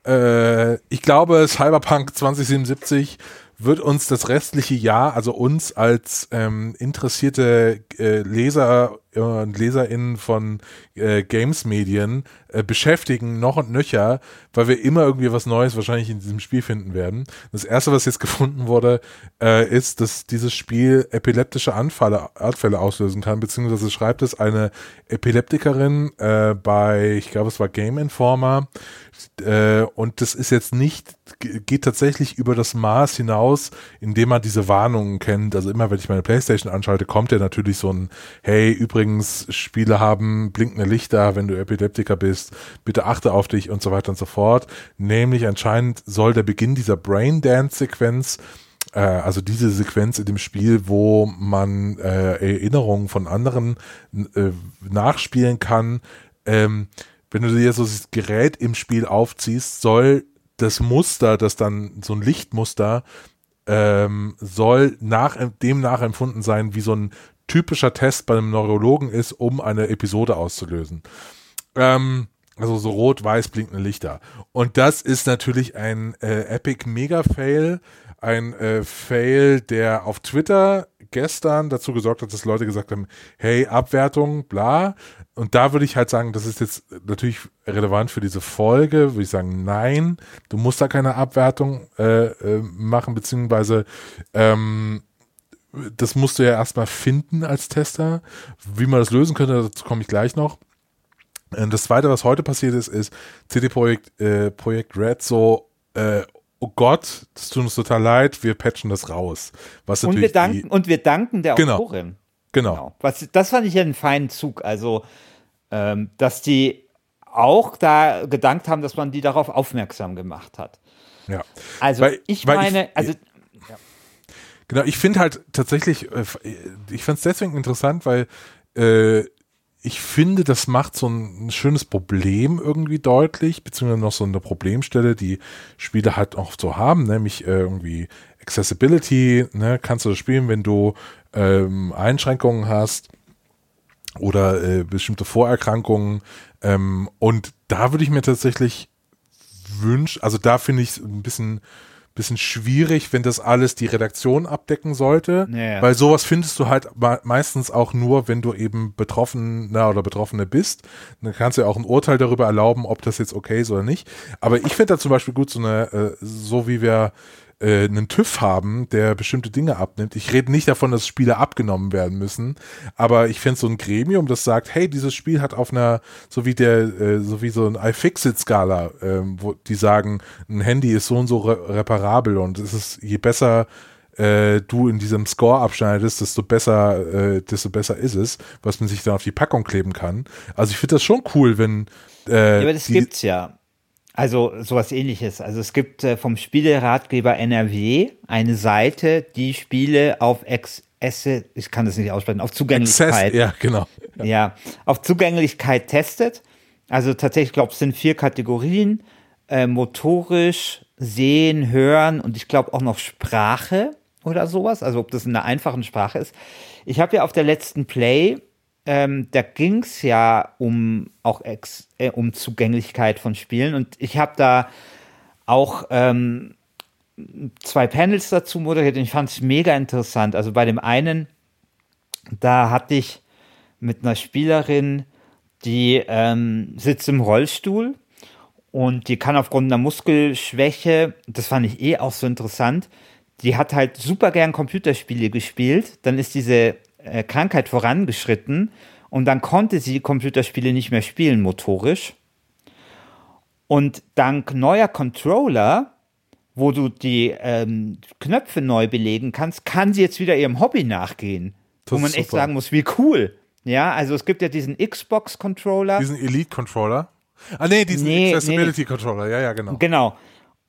äh, ich glaube, Cyberpunk 2077 wird uns das restliche Jahr, also uns als ähm, interessierte äh, Leser und LeserInnen von äh, Games-Medien äh, beschäftigen, noch und nöcher, weil wir immer irgendwie was Neues wahrscheinlich in diesem Spiel finden werden. Das erste, was jetzt gefunden wurde, äh, ist, dass dieses Spiel epileptische Anfälle, Anfälle auslösen kann, beziehungsweise schreibt es eine Epileptikerin äh, bei, ich glaube, es war Game Informer, äh, und das ist jetzt nicht, geht tatsächlich über das Maß hinaus, indem man diese Warnungen kennt. Also immer, wenn ich meine Playstation anschalte, kommt ja natürlich so ein, hey, übrigens, Spiele haben blinkende Lichter, wenn du Epileptiker bist, bitte achte auf dich und so weiter und so fort. Nämlich anscheinend soll der Beginn dieser Braindance-Sequenz äh, also diese Sequenz in dem Spiel, wo man äh, Erinnerungen von anderen äh, nachspielen kann, ähm, wenn du dir so das Gerät im Spiel aufziehst, soll das Muster, das dann so ein Lichtmuster, ähm, soll nach, dem nachempfunden sein, wie so ein typischer Test bei einem Neurologen ist, um eine Episode auszulösen. Ähm, also so rot-weiß blinkende Lichter. Und das ist natürlich ein äh, Epic Mega-Fail, ein äh, Fail, der auf Twitter gestern dazu gesorgt hat, dass Leute gesagt haben, hey, Abwertung, bla. Und da würde ich halt sagen, das ist jetzt natürlich relevant für diese Folge, würde ich sagen, nein, du musst da keine Abwertung äh, äh, machen, beziehungsweise ähm, das musst du ja erstmal finden als Tester. Wie man das lösen könnte, dazu komme ich gleich noch. Und das zweite, was heute passiert ist, ist CD Projekt, äh, Projekt Red so äh, oh Gott, das tut uns total leid, wir patchen das raus. Was und, wir danken, und wir danken der genau, Autorin. Genau. genau. Was, das fand ich ja einen feinen Zug. Also, ähm, dass die auch da gedankt haben, dass man die darauf aufmerksam gemacht hat. Ja. Also Weil- ich meine, also Genau, ich finde halt tatsächlich, äh, ich fand es deswegen interessant, weil äh, ich finde, das macht so ein, ein schönes Problem irgendwie deutlich, beziehungsweise noch so eine Problemstelle, die Spiele halt auch so haben, nämlich äh, irgendwie Accessibility, ne, kannst du das spielen, wenn du ähm, Einschränkungen hast oder äh, bestimmte Vorerkrankungen. Ähm, und da würde ich mir tatsächlich wünschen, also da finde ich es ein bisschen, bisschen schwierig, wenn das alles die Redaktion abdecken sollte, Ja, weil sowas findest du halt me- meistens auch nur, wenn du eben Betroffener oder Betroffene bist. Dann kannst du ja auch ein Urteil darüber erlauben, ob das jetzt okay ist oder nicht. Aber ich finde da zum Beispiel gut so eine, äh, so wie wir äh, einen TÜV haben, der bestimmte Dinge abnimmt. Ich rede nicht davon, dass Spiele abgenommen werden müssen, aber ich finde so ein Gremium, das sagt, hey, dieses Spiel hat auf einer, so wie der, äh, so wie so ein iFixit-Skala, ähm, wo die sagen, ein Handy ist so und so re reparabel und es ist, je besser äh, du in diesem Score abschneidest, desto besser, äh, desto besser ist es, was man sich dann auf die Packung kleben kann. Also ich finde das schon cool, wenn äh, Ja, aber das die, gibt's ja. Also sowas ähnliches. Also es gibt äh, vom Spieleratgeber NRW eine Seite, die Spiele auf Ex Esse, ich kann das nicht aussprechen, auf Zugänglichkeit. Access, ja, genau. *laughs* Ja, auf Zugänglichkeit testet. Also tatsächlich, ich glaube, es sind vier Kategorien. Äh, motorisch, sehen, hören und ich glaube auch noch Sprache oder sowas. Also ob das in einer einfachen Sprache ist. Ich habe ja auf der letzten Play, ähm, da ging es ja um auch ex, äh, um Zugänglichkeit von Spielen und ich habe da auch ähm, zwei Panels dazu moderiert und ich fand es mega interessant. Also bei dem einen, da hatte ich mit einer Spielerin, die ähm, sitzt im Rollstuhl und die kann aufgrund einer Muskelschwäche, das fand ich eh auch so interessant, die hat halt super gern Computerspiele gespielt, dann ist diese äh, Krankheit vorangeschritten und dann konnte sie Computerspiele nicht mehr spielen motorisch. Und dank neuer Controller, wo du die ähm, Knöpfe neu belegen kannst, kann sie jetzt wieder ihrem Hobby nachgehen. Das wo man echt sagen muss, wie cool. Ja, also es gibt ja diesen Xbox-Controller. Diesen Elite-Controller. Ah, nee, diesen Nee, nee, Accessibility-Controller, ja, ja, genau. Genau.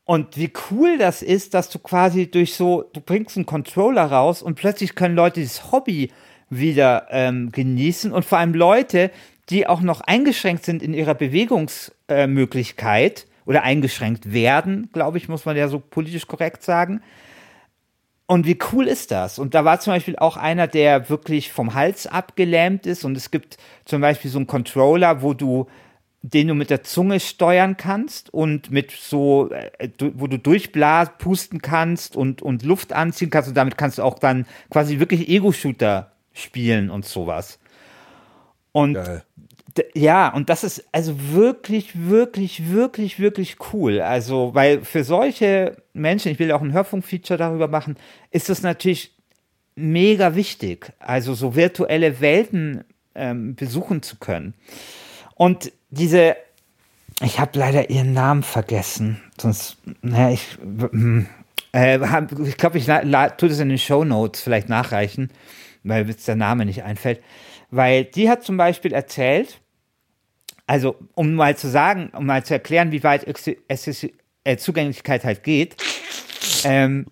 Und wie cool das ist, dass du quasi durch so, du bringst einen Controller raus und plötzlich können Leute dieses Hobby wieder ähm, genießen und vor allem Leute, die auch noch eingeschränkt sind in ihrer Bewegungsmöglichkeit Möglichkeit oder eingeschränkt werden, glaube ich, muss man ja so politisch korrekt sagen. Und wie cool ist das? Und da war zum Beispiel auch einer, der wirklich vom Hals abgelähmt ist. Und es gibt zum Beispiel so einen Controller, wo du den du mit der Zunge steuern kannst und mit so, äh, wo du durchblas, pusten kannst und, und Luft anziehen kannst und damit kannst du auch dann quasi wirklich Ego-Shooter spielen und sowas. Und Geil. Ja, und das ist also wirklich, wirklich, wirklich, wirklich cool. Also, weil für solche Menschen, ich will auch ein Hörfunkfeature darüber machen, ist das natürlich mega wichtig, also so virtuelle Welten ähm, besuchen zu können. Und diese, ich habe leider ihren Namen vergessen, sonst, naja, ich, hm, äh, ich glaube, ich tue das in den Show Notes vielleicht nachreichen, weil jetzt der Name nicht einfällt. Weil die hat zum Beispiel erzählt, also um mal zu sagen, um mal zu erklären, wie weit äh, Zugänglichkeit halt geht. Ähm,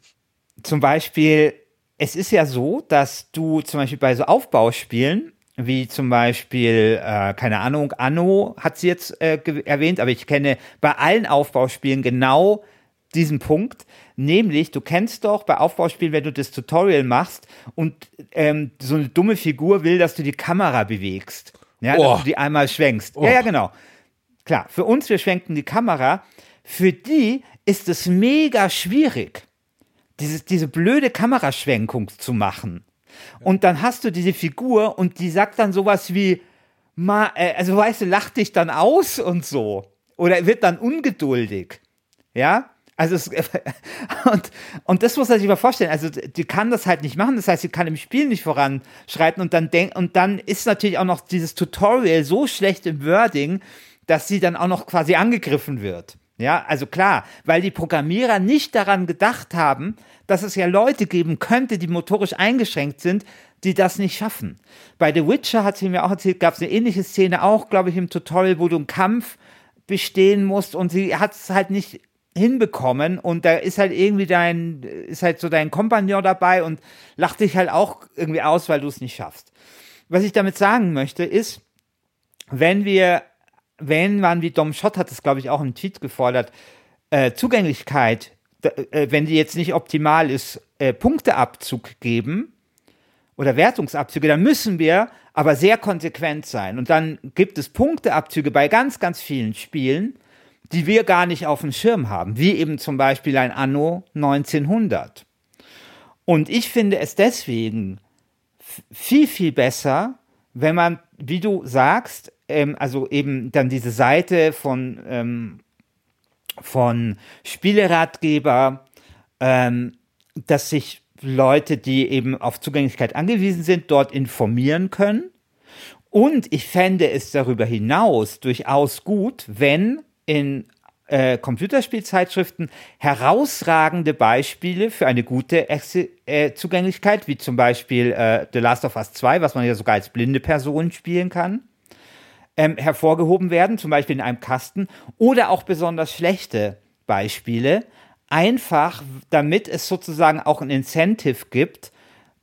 zum Beispiel, es ist ja so, dass du zum Beispiel bei so Aufbauspielen, wie zum Beispiel, äh, keine Ahnung, Anno hat sie jetzt äh, erwähnt, aber ich kenne bei allen Aufbauspielen genau diesen Punkt, nämlich du kennst doch bei Aufbauspielen, wenn du das Tutorial machst und ähm, so eine dumme Figur will, dass du die Kamera bewegst, ja, Oh. dass du die einmal schwenkst. Ja, ja, genau. Klar, für uns, wir schwenken die Kamera, für die ist es mega schwierig, dieses, diese blöde Kameraschwenkung zu machen. Und dann hast du diese Figur und die sagt dann sowas wie, ma, äh, also weißt du, lacht dich dann aus und so. Oder wird dann ungeduldig. Ja? Also es, *laughs* und, und das muss man sich mal vorstellen. Also die kann das halt nicht machen. Das heißt, sie kann im Spiel nicht voranschreiten und dann denk, und dann ist natürlich auch noch dieses Tutorial so schlecht im Wording, dass sie dann auch noch quasi angegriffen wird. Ja, also klar, weil die Programmierer nicht daran gedacht haben, dass es ja Leute geben könnte, die motorisch eingeschränkt sind, die das nicht schaffen. Bei The Witcher hat sie mir auch erzählt, gab es eine ähnliche Szene auch, glaube ich, im Tutorial, wo du einen Kampf bestehen musst und sie hat es halt nicht hinbekommen und da ist halt irgendwie dein, ist halt so dein Kompagnon dabei und lacht dich halt auch irgendwie aus, weil du es nicht schaffst. Was ich damit sagen möchte, ist, wenn wir, wenn man, wie Dom Schott hat es, glaube ich, auch im Tweet gefordert, äh, Zugänglichkeit, äh, wenn die jetzt nicht optimal ist, äh, Punkteabzug geben oder Wertungsabzüge, dann müssen wir aber sehr konsequent sein. Und dann gibt es Punkteabzüge bei ganz, ganz vielen Spielen, die wir gar nicht auf dem Schirm haben, wie eben zum Beispiel ein Anno 1900. Und ich finde es deswegen viel, viel besser, wenn man, wie du sagst, ähm, also eben dann diese Seite von, ähm, von Spieleratgeber, ähm, dass sich Leute, die eben auf Zugänglichkeit angewiesen sind, dort informieren können. Und ich fände es darüber hinaus durchaus gut, wenn in äh, Computerspielzeitschriften herausragende Beispiele für eine gute Ex äh, Zugänglichkeit, wie zum Beispiel äh, The Last of Us 2, was man ja sogar als blinde Person spielen kann, ähm, hervorgehoben werden, zum Beispiel in einem Kasten, oder auch besonders schlechte Beispiele, einfach damit es sozusagen auch ein Incentive gibt,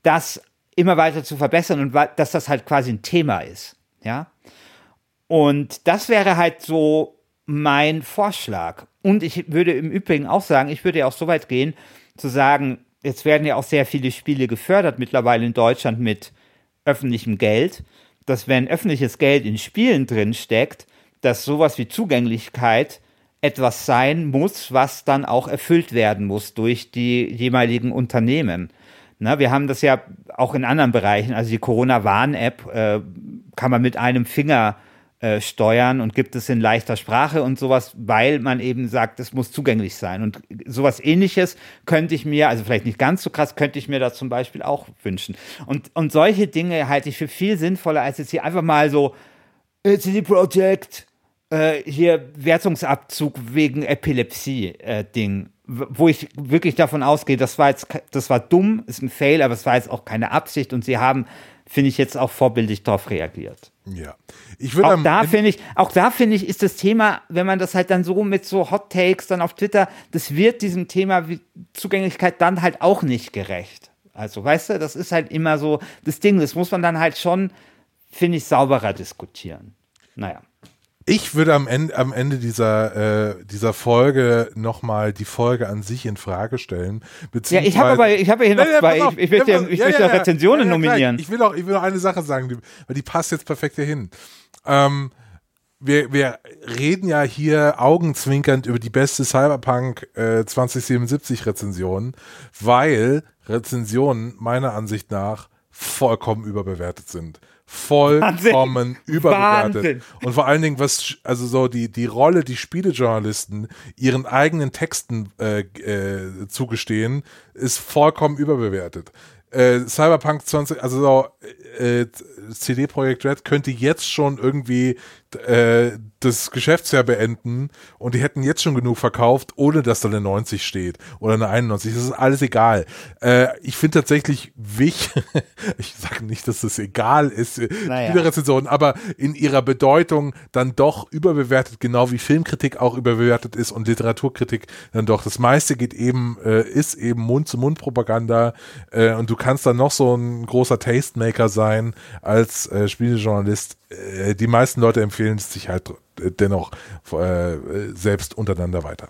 das immer weiter zu verbessern und dass das halt quasi ein Thema ist. Ja. Und das wäre halt so mein Vorschlag. Und ich würde im Übrigen auch sagen, ich würde ja auch so weit gehen, zu sagen, jetzt werden ja auch sehr viele Spiele gefördert mittlerweile in Deutschland mit öffentlichem Geld, dass wenn öffentliches Geld in Spielen drin steckt, dass sowas wie Zugänglichkeit etwas sein muss, was dann auch erfüllt werden muss durch die jeweiligen Unternehmen. Na, wir haben das ja auch in anderen Bereichen, also die Corona-Warn-App äh, kann man mit einem Finger äh, steuern und gibt es in leichter Sprache und sowas, weil man eben sagt, es muss zugänglich sein. Und sowas ähnliches könnte ich mir, also vielleicht nicht ganz so krass, könnte ich mir da zum Beispiel auch wünschen. Und, und solche Dinge halte ich für viel sinnvoller, als jetzt hier einfach mal so, CD Projekt, äh, hier Wertungsabzug wegen Epilepsie-Ding. Äh, wo ich wirklich davon ausgehe, das war jetzt, das war dumm, ist ein Fail, aber es war jetzt auch keine Absicht und sie haben, finde ich, jetzt auch vorbildlich darauf reagiert. Ja. Ich würde auch da finde ich, auch da finde ich, ist das Thema, wenn man das halt dann so mit so Hot Takes dann auf Twitter, das wird diesem Thema wie Zugänglichkeit dann halt auch nicht gerecht. Also, weißt du, das ist halt immer so das Ding, das muss man dann halt schon, finde ich, sauberer diskutieren. Naja. Ich würde am Ende, am Ende dieser, äh, dieser Folge nochmal die Folge an sich in Frage stellen. Ja, ich habe aber, ich habe hier noch ja, zwei, ich, ich will ja, ich ja, ja, Rezensionen nominieren. Ich will auch, ich will auch eine Sache sagen, die, weil die passt jetzt perfekt hier hin. Ähm, wir, wir reden ja hier augenzwinkernd über die beste Cyberpunk äh, 2077 Rezension, weil Rezensionen meiner Ansicht nach vollkommen überbewertet sind vollkommen *laughs* Wahnsinn. überbewertet. Wahnsinn. Und vor allen Dingen, was, also so die, die Rolle, die Spielejournalisten ihren eigenen Texten äh, äh, zugestehen, ist vollkommen überbewertet. Äh, Cyberpunk 20, also so, äh, CD Projekt Red könnte jetzt schon irgendwie äh, das Geschäftsjahr beenden und die hätten jetzt schon genug verkauft, ohne dass da eine 90 steht oder eine 91. Das ist alles egal. Äh, ich finde tatsächlich wichtig, *laughs* ich sage nicht, dass das egal ist, äh, naja. Rezensionen, aber in ihrer Bedeutung dann doch überbewertet, genau wie Filmkritik auch überbewertet ist und Literaturkritik dann doch. Das meiste geht eben, äh, ist eben Mund-zu-Mund-Propaganda äh, und du kannst dann noch so ein großer Tastemaker sein als Spielejournalist. Äh, die meisten Leute empfehlen es sich halt dennoch äh, selbst untereinander weiter.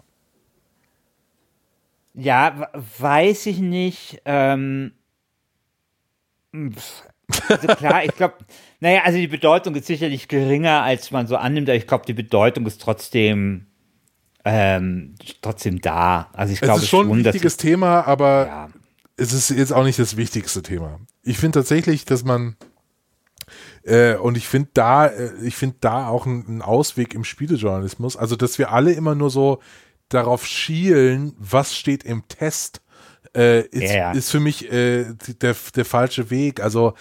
Ja, weiß ich nicht. Ähm, also klar, ich glaube, naja, also die Bedeutung ist sicherlich geringer, als man so annimmt, aber ich glaube, die Bedeutung ist trotzdem ähm, trotzdem da. Also ich glaube es ist schon ein wichtiges Thema, aber ja. es ist jetzt auch nicht das wichtigste Thema. Ich finde tatsächlich, dass man äh, und ich finde da, äh, ich finde da auch einen Ausweg im Spielejournalismus. Also, dass wir alle immer nur so darauf schielen, was steht im Test äh, ist, ja. ist für mich äh, der, der falsche Weg. Also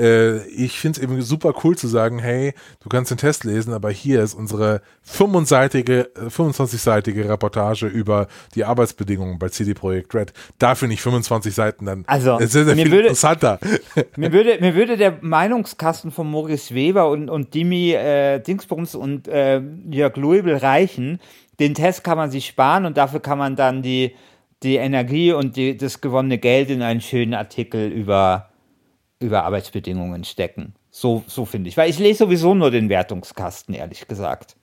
äh, ich finde es eben super cool zu sagen, hey, du kannst den Test lesen, aber hier ist unsere 25-seitige äh, 25-seitige Reportage über die Arbeitsbedingungen bei CD Projekt Red. Dafür nicht 25 Seiten dann. Also, äh, sehr, sehr mir viel würde- interessanter. *laughs* Mir würde, mir würde der Meinungskasten von Maurice Weber und, und Dimi äh, Dingsbums und äh, Jörg Luibel reichen. Den Test kann man sich sparen und dafür kann man dann die, die Energie und die, das gewonnene Geld in einen schönen Artikel über, über Arbeitsbedingungen stecken. So, so finde ich. Weil ich lese sowieso nur den Wertungskasten, ehrlich gesagt.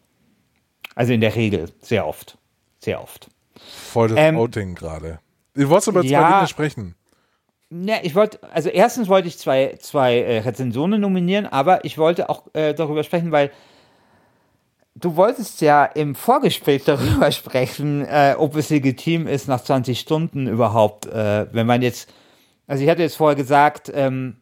Also in der Regel, sehr oft. Sehr oft. Voll das Ähm, Outing gerade. Du wolltest über zwei ja. Dinge sprechen. Ne, ich wollte, also erstens wollte ich zwei, zwei äh, Rezensionen nominieren, aber ich wollte auch äh, darüber sprechen, weil du wolltest ja im Vorgespräch *laughs* darüber sprechen, äh, ob es legitim ist, nach 20 Stunden überhaupt, äh, wenn man jetzt, also ich hatte jetzt vorher gesagt, ähm,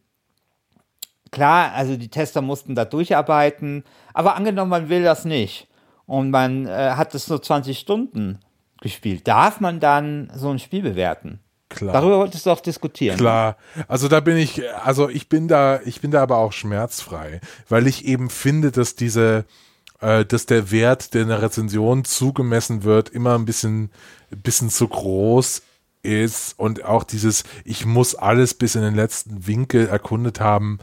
klar, also die Tester mussten da durcharbeiten, aber angenommen, man will das nicht und man äh, hat es nur 20 Stunden gespielt, darf man dann so ein Spiel bewerten? Klar. Darüber wolltest du auch diskutieren. Klar, also da bin ich, also ich bin da, ich bin da aber auch schmerzfrei, weil ich eben finde, dass diese, äh, dass der Wert, der in der Rezension zugemessen wird, immer ein bisschen, ein bisschen zu groß ist und auch dieses, ich muss alles bis in den letzten Winkel erkundet haben,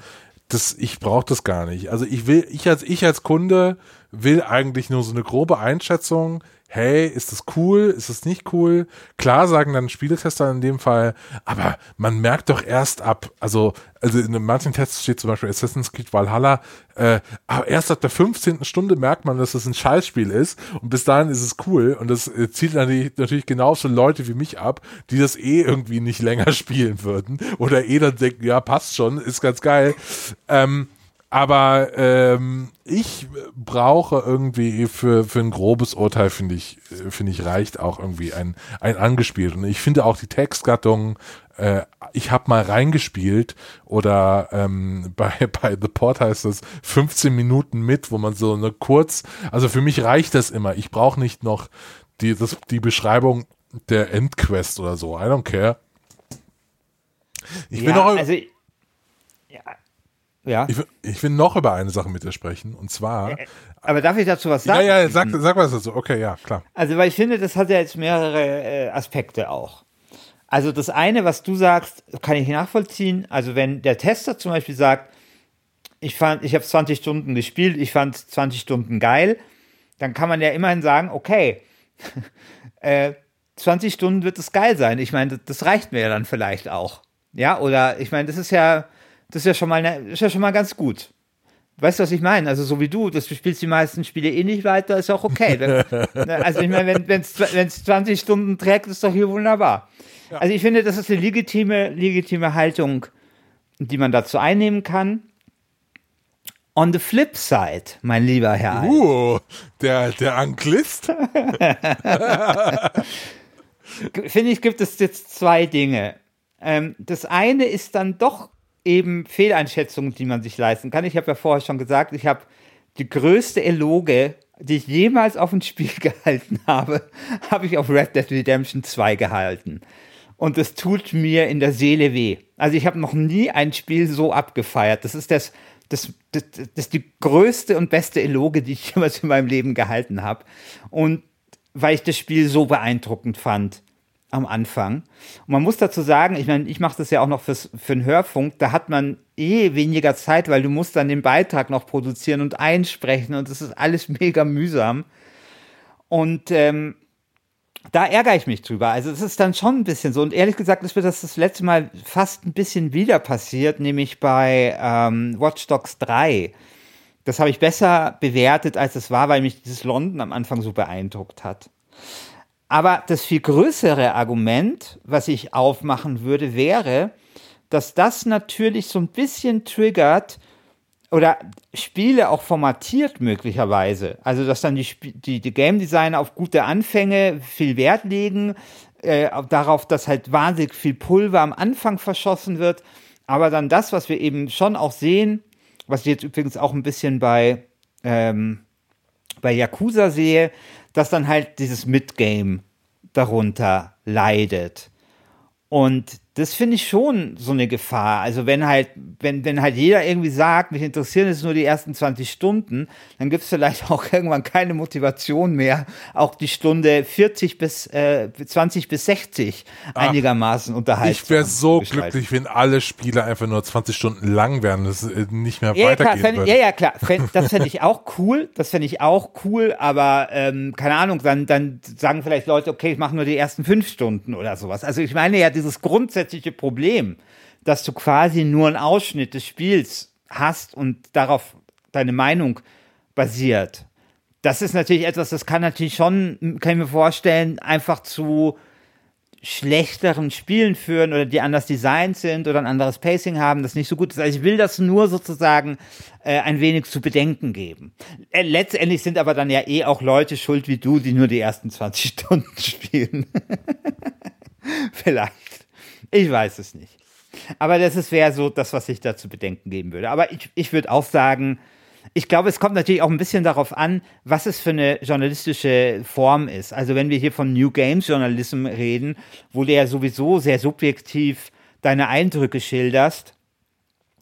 das, ich brauche das gar nicht. Also ich will, ich als, ich als Kunde will eigentlich nur so eine grobe Einschätzung. Hey, ist das cool? Ist das nicht cool? Klar sagen dann Spieletester in dem Fall, aber man merkt doch erst ab, also, also in manchen Tests steht zum Beispiel Assassin's Creed Valhalla, äh, aber erst ab der 15. Stunde merkt man, dass das ein Scheißspiel ist und bis dahin ist es cool und das äh, zielt natürlich, natürlich genauso Leute wie mich ab, die das eh irgendwie nicht länger *laughs* spielen würden oder eh dann denken, ja, passt schon, ist ganz geil. Ähm, aber ähm, ich brauche irgendwie für, für ein grobes Urteil, finde ich, äh, finde ich, reicht auch irgendwie ein, ein angespielt. Und ich finde auch die Textgattung, äh, ich habe mal reingespielt oder ähm, *laughs* bei, bei The Port heißt das 15 Minuten mit, wo man so eine kurz, also für mich reicht das immer. Ich brauche nicht noch die, das, die Beschreibung der Endquest oder so. I don't care. Ich ja, will noch, also, ja, ja. ich, will- ich will noch über eine Sache mit dir sprechen. Und zwar, aber darf ich dazu was ja, sagen? ja, sag, sag was dazu. Okay, ja, klar. Also, weil ich finde, das hat ja jetzt mehrere äh, Aspekte auch. Also, das eine, was du sagst, kann ich nachvollziehen. Also, wenn der Tester zum Beispiel sagt, ich fand, ich habe 20 Stunden gespielt, ich fand 20 Stunden geil, dann kann man ja immerhin sagen, okay, *laughs* äh, 20 Stunden wird es geil sein. Ich meine, das reicht mir ja dann vielleicht auch. Ja, oder ich meine, das ist ja, das ist ja schon mal, ne, ist ja schon mal ganz gut. Weißt du, was ich meine? Also so wie du, dass du spielst die meisten Spiele eh nicht weiter, ist auch okay. Wenn, *laughs* also ich meine, wenn es 20 Stunden trägt, ist doch hier wunderbar. Also ich finde, das ist eine legitime, legitime Haltung, die man dazu einnehmen kann. On the flip side, mein lieber Herr, Uh, der, der Anglist. *laughs* *laughs* finde ich, gibt es jetzt zwei Dinge. Ähm, das eine ist dann doch eben Fehleinschätzungen, die man sich leisten kann. Ich habe ja vorher schon gesagt, ich habe die größte Eloge, die ich jemals auf ein Spiel *laughs* gehalten habe, habe ich auf Red Dead Redemption 2 gehalten. Und das tut mir in der Seele weh. Also ich habe noch nie ein Spiel so abgefeiert. Das ist das, das, das, das ist die größte und beste Eloge, die ich *laughs* jemals in meinem Leben gehalten habe. Und weil ich das Spiel so beeindruckend fand am Anfang. Und man muss dazu sagen, ich meine, ich mache das ja auch noch fürs, für den Hörfunk, da hat man eh weniger Zeit, weil du musst dann den Beitrag noch produzieren und einsprechen und das ist alles *laughs* mega mühsam. Und ähm, da ärgere ich mich drüber. Also es ist dann schon ein bisschen so. Und ehrlich gesagt ist mir das das letzte Mal fast ein bisschen wieder passiert, nämlich bei ähm, Watch Dogs 3. Das habe ich besser bewertet, als es war, weil mich dieses London am Anfang so beeindruckt hat. Aber das viel größere Argument, was ich aufmachen würde, wäre, dass das natürlich so ein bisschen triggert oder Spiele auch formatiert möglicherweise. Also dass dann die, die, die Game Designer auf gute Anfänge viel Wert legen, äh, darauf, dass halt wahnsinnig viel Pulver am Anfang verschossen wird. Aber dann das, was wir eben schon auch sehen, was jetzt übrigens auch ein bisschen bei, ähm, bei Yakuza sehe, dass dann halt dieses Midgame darunter leidet. Und das finde ich schon so eine Gefahr. Also wenn halt, wenn, wenn halt jeder irgendwie sagt, mich interessieren jetzt nur die ersten 20 Stunden, dann gibt es vielleicht *laughs* auch irgendwann keine Motivation mehr, auch die Stunde 40 bis äh, 20 bis 60 Ach, einigermaßen unterhalten. Ich wäre so glücklich, wenn alle Spiele einfach nur 20 Stunden lang wären, das äh, nicht mehr ja, weitergehen klar, würde. Ja, ja, klar. Das fände ich auch cool. Das fände ich auch cool, aber ähm, keine Ahnung, dann, dann sagen vielleicht Leute, okay, ich mache nur die ersten fünf Stunden oder sowas. Also ich meine ja, dieses grundsätzliche Problem, dass du quasi nur einen Ausschnitt des Spiels hast und darauf deine Meinung basiert. Das ist natürlich etwas, das kann natürlich schon, kann ich mir vorstellen, einfach zu schlechteren Spielen führen oder die anders designt sind oder ein anderes Pacing haben, das nicht so gut ist. Also ich will das nur sozusagen äh, ein wenig zu bedenken geben. Äh, letztendlich sind aber dann ja eh auch Leute schuld wie du, die nur die ersten 20 *laughs* Stunden spielen. *laughs* Vielleicht. Ich weiß es nicht. Aber das wäre so das, was ich da zu bedenken geben würde. Aber ich, ich würde auch sagen, ich glaube, es kommt natürlich auch ein bisschen darauf an, was es für eine journalistische Form ist. Also wenn wir hier von New Games Journalism reden, wo du ja sowieso sehr subjektiv deine Eindrücke schilderst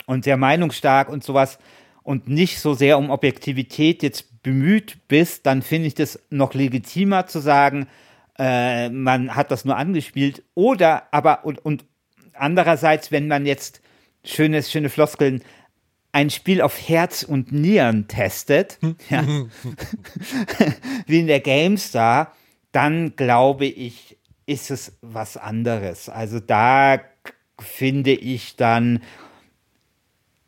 und sehr meinungsstark und sowas und nicht so sehr um Objektivität jetzt bemüht bist, dann finde ich das noch legitimer zu sagen, äh, man hat das nur angespielt. Oder aber und, und andererseits, wenn man jetzt schönes, schöne Floskeln ein Spiel auf Herz und Nieren testet, *laughs* ja, *laughs* wie in der GameStar, dann glaube ich, ist es was anderes. Also da finde ich dann,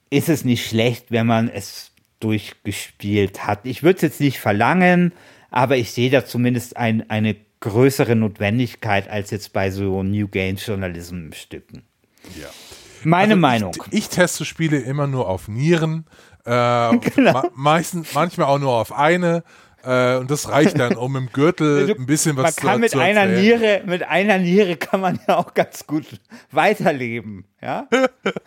ist es nicht schlecht, wenn man es durchgespielt hat. Ich würde es jetzt nicht verlangen, aber ich sehe da zumindest ein, eine größere Notwendigkeit als jetzt bei so New Games Journalism Stücken. Ja. Meine Also Meinung. Ich, ich teste Spiele immer nur auf Nieren, äh, *laughs* Genau. ma meistens, manchmal auch nur auf eine. Äh, und das reicht dann, um im Gürtel Du- *laughs* ein bisschen was man zu kann mit zu einer. Niere, mit einer Niere kann man ja auch ganz gut weiterleben. Ja,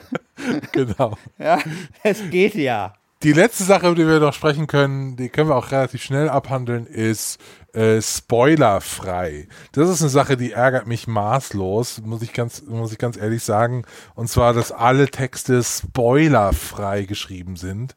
*laughs* Genau. ja, es geht ja. Die letzte Sache, über die wir noch sprechen können, die können wir auch relativ schnell abhandeln, ist äh, spoilerfrei. Das ist eine Sache, die ärgert mich maßlos, muss ich ganz, muss ich ganz ehrlich sagen. Und zwar, dass alle Texte spoilerfrei geschrieben sind.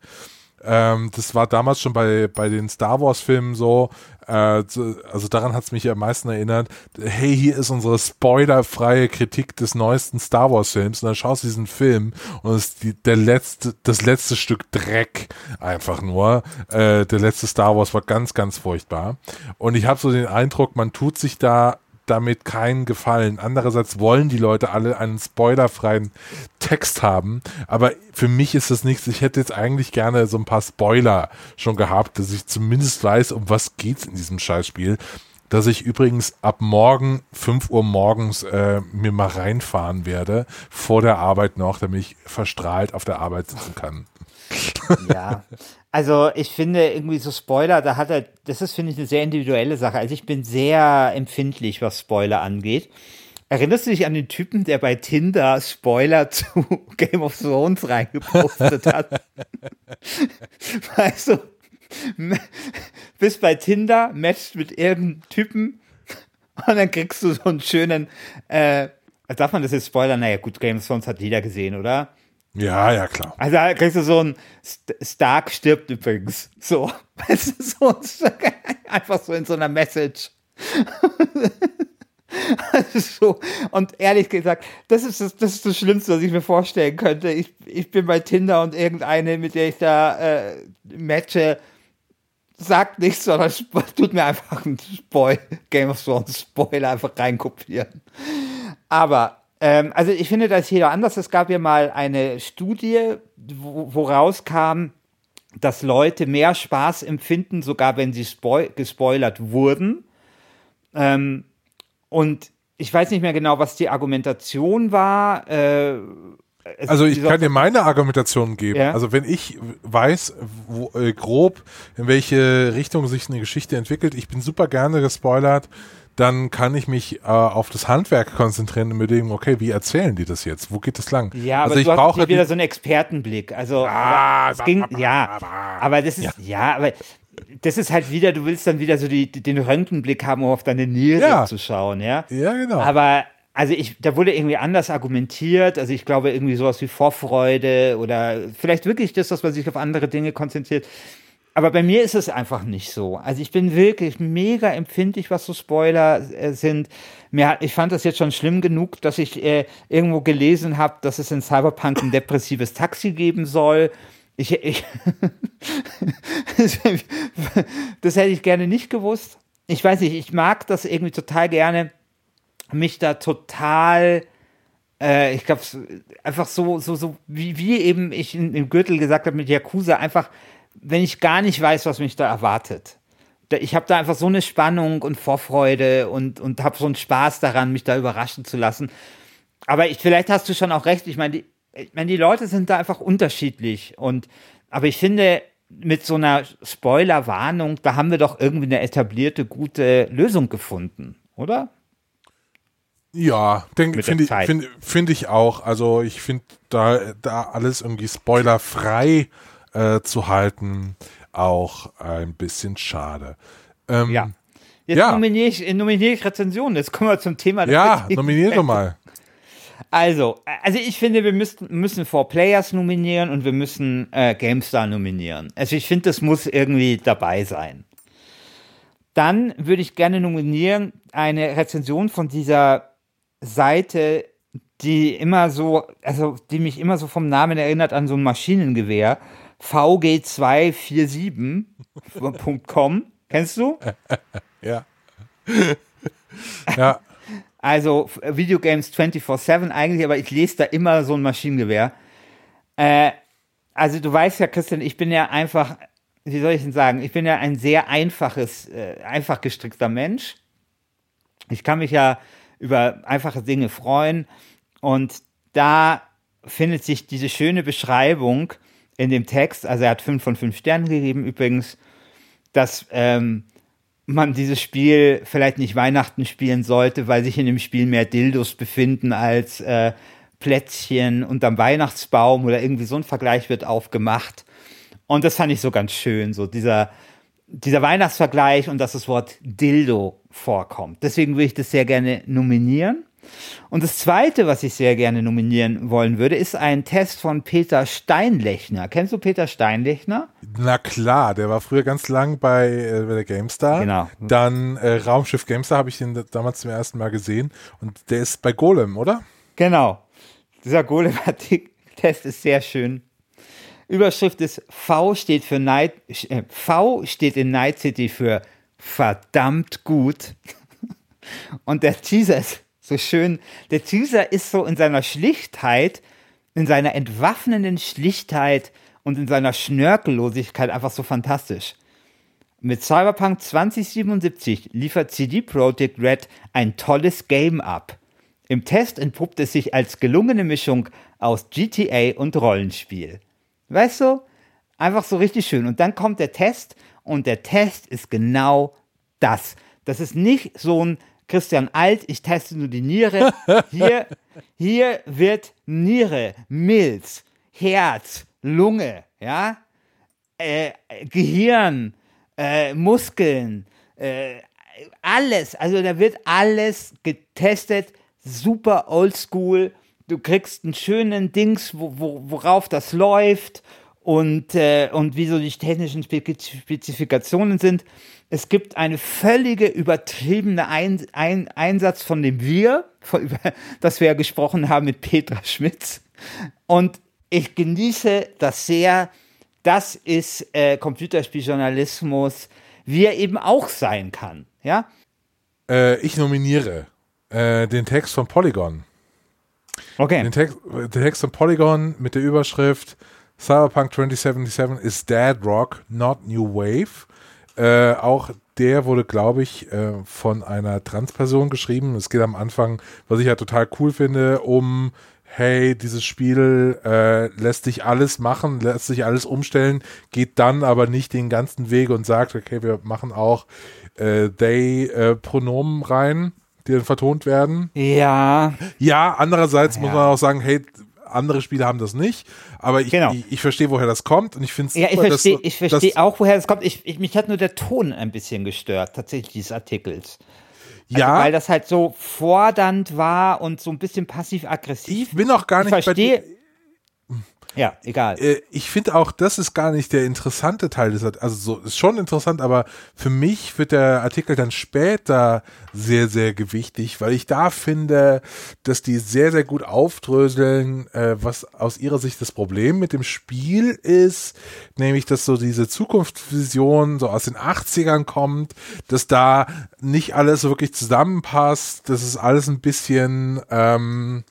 Ähm, das war damals schon bei, bei den Star Wars-Filmen so. Äh, so- also daran hat es mich am meisten erinnert. Hey, hier ist unsere spoilerfreie Kritik des neuesten Star Wars-Films. Und dann schaust du diesen Film und es ist die, der letzte, das letzte Stück Dreck einfach nur. Äh, der letzte Star Wars war ganz, ganz furchtbar. Und ich habe so den Eindruck, man tut sich da damit keinen Gefallen. Andererseits wollen die Leute alle einen spoilerfreien Text haben, aber für mich ist das nichts. Ich hätte jetzt eigentlich gerne so ein paar Spoiler schon gehabt, dass ich zumindest weiß, um was geht's in diesem Scheißspiel. Dass ich übrigens ab morgen, 5 Uhr morgens, äh, mir mal reinfahren werde, vor der Arbeit noch, damit ich verstrahlt auf der Arbeit sitzen kann. Ja, also ich finde irgendwie so Spoiler, da hat er, das ist finde ich eine sehr individuelle Sache. Also ich bin sehr empfindlich, was Spoiler angeht. Erinnerst du dich an den Typen, der bei Tinder Spoiler *laughs* zu Game of Thrones reingepostet hat? *laughs* weißt du, bist bei Tinder, matcht mit irgendeinem Typen und dann kriegst du so einen schönen, äh, darf man das jetzt spoilern? Naja, gut, Game of Thrones hat jeder gesehen, oder? Ja, ja, klar. Also da kriegst du so ein St Stark stirbt übrigens. So. *laughs* So *laughs* einfach so in so einer Message. *laughs* So. Und ehrlich gesagt, das ist das, das ist das Schlimmste, was ich mir vorstellen könnte. Ich, ich bin bei Tinder und irgendeine, mit der ich da äh, matche, sagt nichts, sondern tut mir einfach einen Spoil Game of Thrones Spoiler einfach reinkopieren. Aber, ähm, also ich finde das hier anders. Es gab ja mal eine Studie, wo, wo rauskam, dass Leute mehr Spaß empfinden, sogar wenn sie spoil gespoilert wurden. Ähm, und ich weiß nicht mehr genau, was die Argumentation war. Äh, Also ich kann dir meine Argumentation geben. Ja. Also wenn ich weiß, wo, äh, grob, in welche Richtung sich eine Geschichte entwickelt, ich bin super gerne gespoilert, dann kann ich mich äh, auf das Handwerk konzentrieren und mir denken, okay, wie erzählen die das jetzt? Wo geht das lang? Ja, aber also ich du brauche wieder so einen Expertenblick. Also Ah, es ging, ja, aber das ist, ja. aber das ist halt wieder, du willst dann wieder so die, den Röntgenblick haben, um auf deine Niere Ja. zu schauen, ja. Ja, genau. Aber also ich, da wurde irgendwie anders argumentiert. Also ich glaube irgendwie sowas wie Vorfreude oder vielleicht wirklich das, dass man sich auf andere Dinge konzentriert. Aber bei mir ist es einfach nicht so. Also ich bin wirklich mega empfindlich, was so Spoiler äh, sind. Mir, ich fand das jetzt schon schlimm genug, dass ich äh, irgendwo gelesen habe, dass es in Cyberpunk ein depressives Taxi geben soll. Ich, ich *laughs* das hätte ich gerne nicht gewusst. Ich weiß nicht, ich mag das irgendwie total gerne, mich da total, äh, ich glaube, einfach so, so, so, wie, wie eben ich im Gürtel gesagt habe mit Yakuza, einfach, wenn ich gar nicht weiß, was mich da erwartet. Ich habe da einfach so eine Spannung und Vorfreude und, und habe so einen Spaß daran, mich da überraschen zu lassen. Aber ich, vielleicht hast du schon auch recht. Ich meine, die, ich meine, die Leute sind da einfach unterschiedlich. Und, aber ich finde, mit so einer Spoiler-Warnung, da haben wir doch irgendwie eine etablierte, gute Lösung gefunden, oder? Ja, finde ich, find, find ich auch. Also ich finde da, da alles irgendwie spoilerfrei äh, zu halten, auch ein bisschen schade. Ähm, ja. Jetzt ja. nominiere ich, nominiere ich Rezensionen. Jetzt kommen wir zum Thema. Ja, nominiere mal. *laughs* Also, also ich finde, wir müssen, müssen Four Players nominieren und wir müssen äh, GameStar nominieren. Also ich finde, das muss irgendwie dabei sein. Dann würde ich gerne nominieren eine Rezension von dieser Seite, die immer so, also die mich immer so vom Namen erinnert an so ein Maschinengewehr. VG247.com. Kennst du? ja. ja. Also Videogames 24-7 eigentlich, aber ich lese da immer so ein Maschinengewehr. Äh, also du weißt ja, Christian, ich bin ja einfach, wie soll ich denn sagen, ich bin ja ein sehr einfaches, äh, einfach gestrickter Mensch. Ich kann mich ja über einfache Dinge freuen und da findet sich diese schöne Beschreibung in dem Text, also er hat fünf von fünf Sternen gegeben übrigens, dass ähm, man dieses Spiel vielleicht nicht Weihnachten spielen sollte, weil sich in dem Spiel mehr Dildos befinden als äh, Plätzchen unterm Weihnachtsbaum oder irgendwie so ein Vergleich wird aufgemacht. Und das fand ich so ganz schön, so dieser, dieser Weihnachtsvergleich und dass das Wort Dildo vorkommt. Deswegen würde ich das sehr gerne nominieren. Und das zweite, was ich sehr gerne nominieren wollen würde, ist ein Test von Peter Steinlechner. Kennst du Peter Steinlechner? Na klar, der war früher ganz lang bei, äh, bei der GameStar. Genau. Dann äh, Raumschiff GameStar habe ich ihn damals zum ersten Mal gesehen. Und der ist bei Golem, oder? Genau. Dieser Golem-Test ist sehr schön. Überschrift ist V steht für Night, äh, V steht in Night City für verdammt gut. *laughs* Und der Teaser ist so schön. Der Teaser ist so in seiner Schlichtheit, in seiner entwaffnenden Schlichtheit und in seiner Schnörkellosigkeit einfach so fantastisch. Mit Cyberpunk 2077 liefert CD Projekt Red ein tolles Game ab. Im Test entpuppt es sich als gelungene Mischung aus GTA und Rollenspiel. Weißt du? Einfach so richtig schön. Und dann kommt der Test und der Test ist genau das. Das ist nicht so ein Christian Alt, ich teste nur die Niere. *laughs* Hier, hier wird Niere, Milz, Herz, Lunge, ja, äh, Gehirn, äh, Muskeln, äh, alles, also da wird alles getestet, super oldschool. Du kriegst einen schönen Dings, wo, wo, worauf das läuft und, äh, und wie so die technischen Spezifikationen sind. Es gibt eine völlige übertriebene Ein Ein Einsatz von dem Wir, von, *laughs* über das wir ja gesprochen haben mit Petra Schmitz. Und ich genieße das sehr. Das ist äh, Computerspieljournalismus, wie er eben auch sein kann. Ja? Äh, ich nominiere äh, den Text von Polygon. Okay. Den Text, den Text von Polygon mit der Überschrift Cyberpunk 2077 is Dead Rock, not New Wave. Äh, auch der wurde, glaube ich, äh, von einer Transperson geschrieben. Es geht am Anfang, was ich ja total cool finde, um hey, dieses Spiel äh, lässt sich alles machen, lässt sich alles umstellen, geht dann aber nicht den ganzen Weg und sagt, okay, wir machen auch äh, they-Pronomen äh, rein, die dann vertont werden. Ja. Ja, andererseits ja. muss man auch sagen, hey, andere Spiele haben das nicht, aber ich, genau. ich, ich verstehe, woher das kommt und ich finde es Ja, ich verstehe ich versteh auch, woher das kommt. Ich, ich, mich hat nur der Ton ein bisschen gestört, tatsächlich, dieses Artikels. Ja. Also, weil das halt so fordernd war und so ein bisschen passiv-aggressiv. Ich bin auch gar Ich nicht bei dir. Ja, egal. Äh, ich finde auch, das ist gar nicht der interessante Teil des Artikels. Also so ist schon interessant, aber für mich wird der Artikel dann später sehr, sehr gewichtig, weil ich da finde, dass die sehr, sehr gut aufdröseln, äh, was aus ihrer Sicht das Problem mit dem Spiel ist, nämlich, dass so diese Zukunftsvision so aus den 80ern kommt, dass da nicht alles wirklich zusammenpasst, dass es alles ein bisschen, ähm,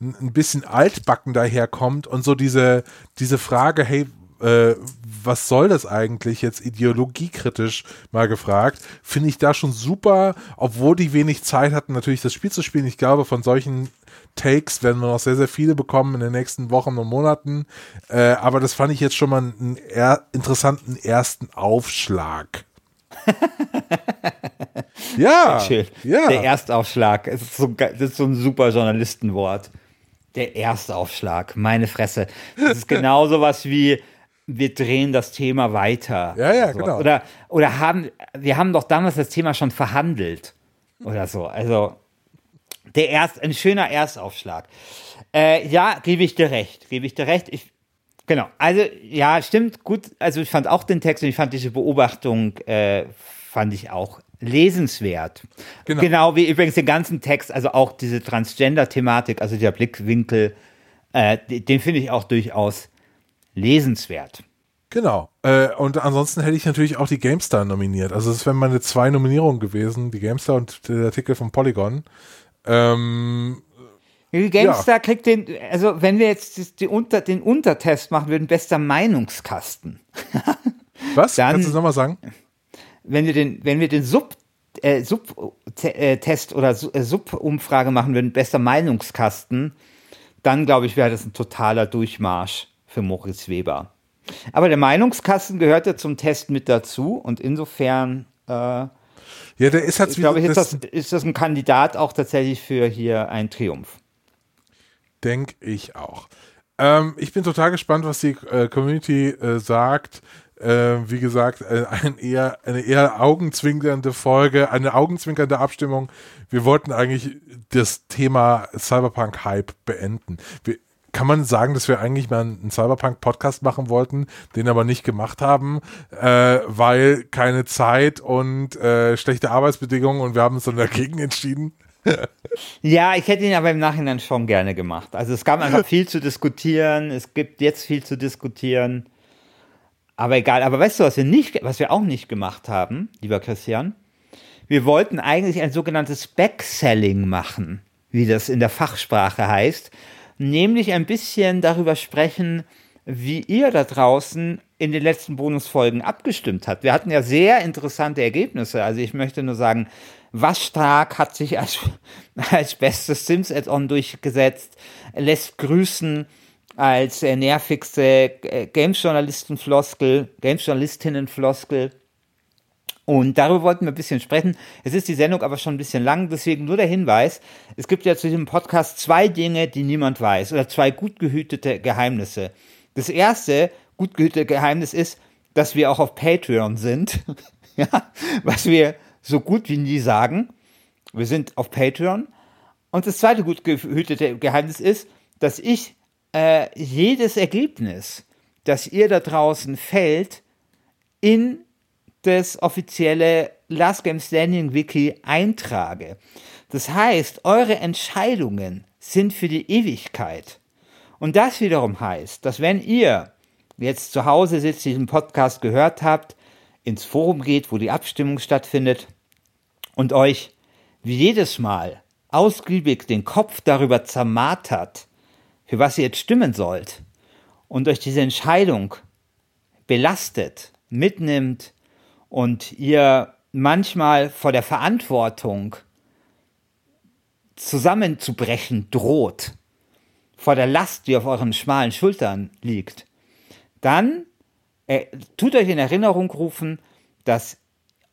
ein bisschen altbacken daherkommt und so diese, diese Frage, hey, äh, was soll das eigentlich jetzt ideologiekritisch mal gefragt, finde ich da schon super, obwohl die wenig Zeit hatten, natürlich das Spiel zu spielen. Ich glaube, von solchen Takes werden wir noch sehr, sehr viele bekommen in den nächsten Wochen und Monaten. Äh, aber das fand ich jetzt schon mal einen eher interessanten ersten Aufschlag. *laughs* ja, ja. Der Erstaufschlag. Es ist so, das ist so ein super Journalistenwort. Der Erstaufschlag. Meine Fresse. Das ist *laughs* genau sowas wie, wir drehen das Thema weiter. Ja, ja, so. genau. Oder, oder haben, wir haben doch damals das Thema schon verhandelt. Oder so. Also, der Erst, ein schöner Erstaufschlag. Äh, ja, gebe ich dir recht. Gebe ich dir recht. Ich, genau. Also, ja, stimmt. Gut. Also, ich fand auch den Text und ich fand diese Beobachtung, äh, fand ich auch lesenswert. Genau. Genau. wie übrigens den ganzen Text, also auch diese Transgender-Thematik, also der Blickwinkel, äh, den finde ich auch durchaus lesenswert. Genau. Äh, und ansonsten hätte ich natürlich auch die GameStar nominiert. Also es wären meine zwei Nominierungen gewesen, die GameStar und der Artikel von Polygon. Ähm, Die GameStar kriegt den, also wenn wir jetzt Unter, den Untertest machen würden, bester Meinungskasten. *laughs* was? Dann- Kannst du es nochmal sagen? Wenn wir den, wenn wir den Sub, äh, Sub-Test oder Su- äh, Sub-Umfrage machen würden, bester Meinungskasten, dann glaube ich, wäre das ein totaler Durchmarsch für Moritz Weber. Aber der Meinungskasten gehört ja zum Test mit dazu und insofern äh, Ja, der ist halt glaube ich, ist das, ist das ein Kandidat auch tatsächlich für hier einen Triumph. denke ich auch. Ähm, ich bin total gespannt, was die äh, Community äh, sagt. Äh, wie gesagt, äh, ein eher, eine eher augenzwinkernde Folge, eine augenzwinkernde Abstimmung. Wir wollten eigentlich das Thema Cyberpunk-Hype beenden. Wir, kann man sagen, dass wir eigentlich mal einen Cyberpunk-Podcast machen wollten, den aber nicht gemacht haben, äh, weil keine Zeit und äh, schlechte Arbeitsbedingungen und wir haben uns dann dagegen entschieden. *laughs* Ja, ich hätte ihn aber im Nachhinein schon gerne gemacht. Also es gab einfach *laughs* viel zu diskutieren, es gibt jetzt viel zu diskutieren. Aber egal, aber weißt du, was wir nicht, was wir auch nicht gemacht haben, lieber Christian? Wir wollten eigentlich ein sogenanntes Backselling machen, wie das in der Fachsprache heißt, nämlich ein bisschen darüber sprechen, wie ihr da draußen in den letzten Bonusfolgen abgestimmt habt. Wir hatten ja sehr interessante Ergebnisse. Also ich möchte nur sagen, was stark hat sich als, *laughs* als bestes Sims-Add-on durchgesetzt, lässt grüßen als äh, nervigste äh, Games-Journalisten-Floskel, Games-Journalistinnen-Floskel. Und darüber wollten wir ein bisschen sprechen. Es ist die Sendung aber schon ein bisschen lang, deswegen nur der Hinweis. Es gibt ja zu diesem Podcast zwei Dinge, die niemand weiß oder zwei gut gehütete Geheimnisse. Das erste gut gehütete Geheimnis ist, dass wir auch auf Patreon sind. *laughs* ja, was wir so gut wie nie sagen. Wir sind auf Patreon. Und das zweite gut gehütete Geheimnis ist, dass ich äh, jedes Ergebnis, das ihr da draußen fällt, in das offizielle Last Game Standing Wiki eintrage. Das heißt, eure Entscheidungen sind für die Ewigkeit. Und das wiederum heißt, dass wenn ihr jetzt zu Hause sitzt, diesen Podcast gehört habt, ins Forum geht, wo die Abstimmung stattfindet und euch wie jedes Mal ausgiebig den Kopf darüber zermartert, für was ihr jetzt stimmen sollt und euch diese Entscheidung belastet, mitnimmt und ihr manchmal vor der Verantwortung zusammenzubrechen droht, vor der Last, die auf euren schmalen Schultern liegt, dann äh, tut euch in Erinnerung rufen, dass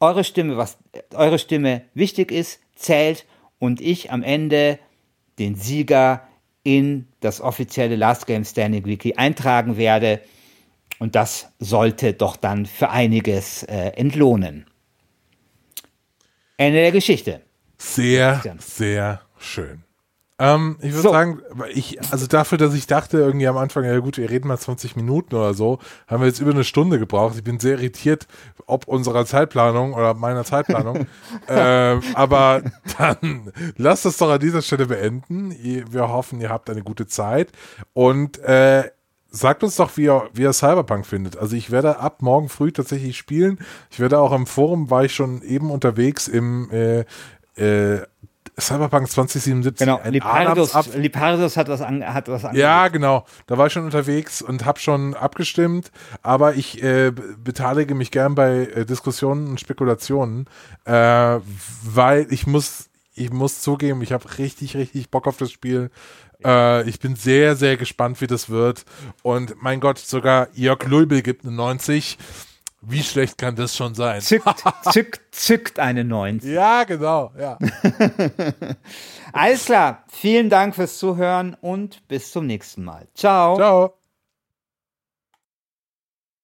eure Stimme, was eure Stimme wichtig ist, zählt und ich am Ende den Sieger in das offizielle Last Game Standing Wiki eintragen werde. Und das sollte doch dann für einiges äh, entlohnen. Ende der Geschichte. Sehr, sehr schön. Ähm, ich würde So. sagen, ich, also dafür, dass ich dachte irgendwie am Anfang, ja gut, wir reden mal 20 Minuten oder so, haben wir jetzt über eine Stunde gebraucht. Ich bin sehr irritiert, ob unserer Zeitplanung oder meiner Zeitplanung. *laughs* ähm, aber dann *laughs* lasst es doch an dieser Stelle beenden. Wir hoffen, ihr habt eine gute Zeit und äh, Sagt uns doch, wie ihr, wie ihr Cyberpunk findet. Also ich werde ab morgen früh tatsächlich spielen. Ich werde auch im Forum, war ich schon eben unterwegs im äh, äh, Cyberpunk 2077. Genau, Lipardos, Lipardos hat was, an, hat was an. ja, genau. Da war ich schon unterwegs und habe schon abgestimmt, aber ich äh, be- beteilige mich gern bei äh, Diskussionen und Spekulationen, äh, weil ich muss, ich muss zugeben, ich habe richtig, richtig Bock auf das Spiel. Äh, ich bin sehr, sehr gespannt, wie das wird. Und mein Gott, sogar Jörg Lulbel gibt eine 90. Wie schlecht kann das schon sein? Zückt, *laughs* zückt, zückt eine 90. Ja, genau, ja. *laughs* Alles klar. Vielen Dank fürs Zuhören und bis zum nächsten Mal. Ciao. Ciao.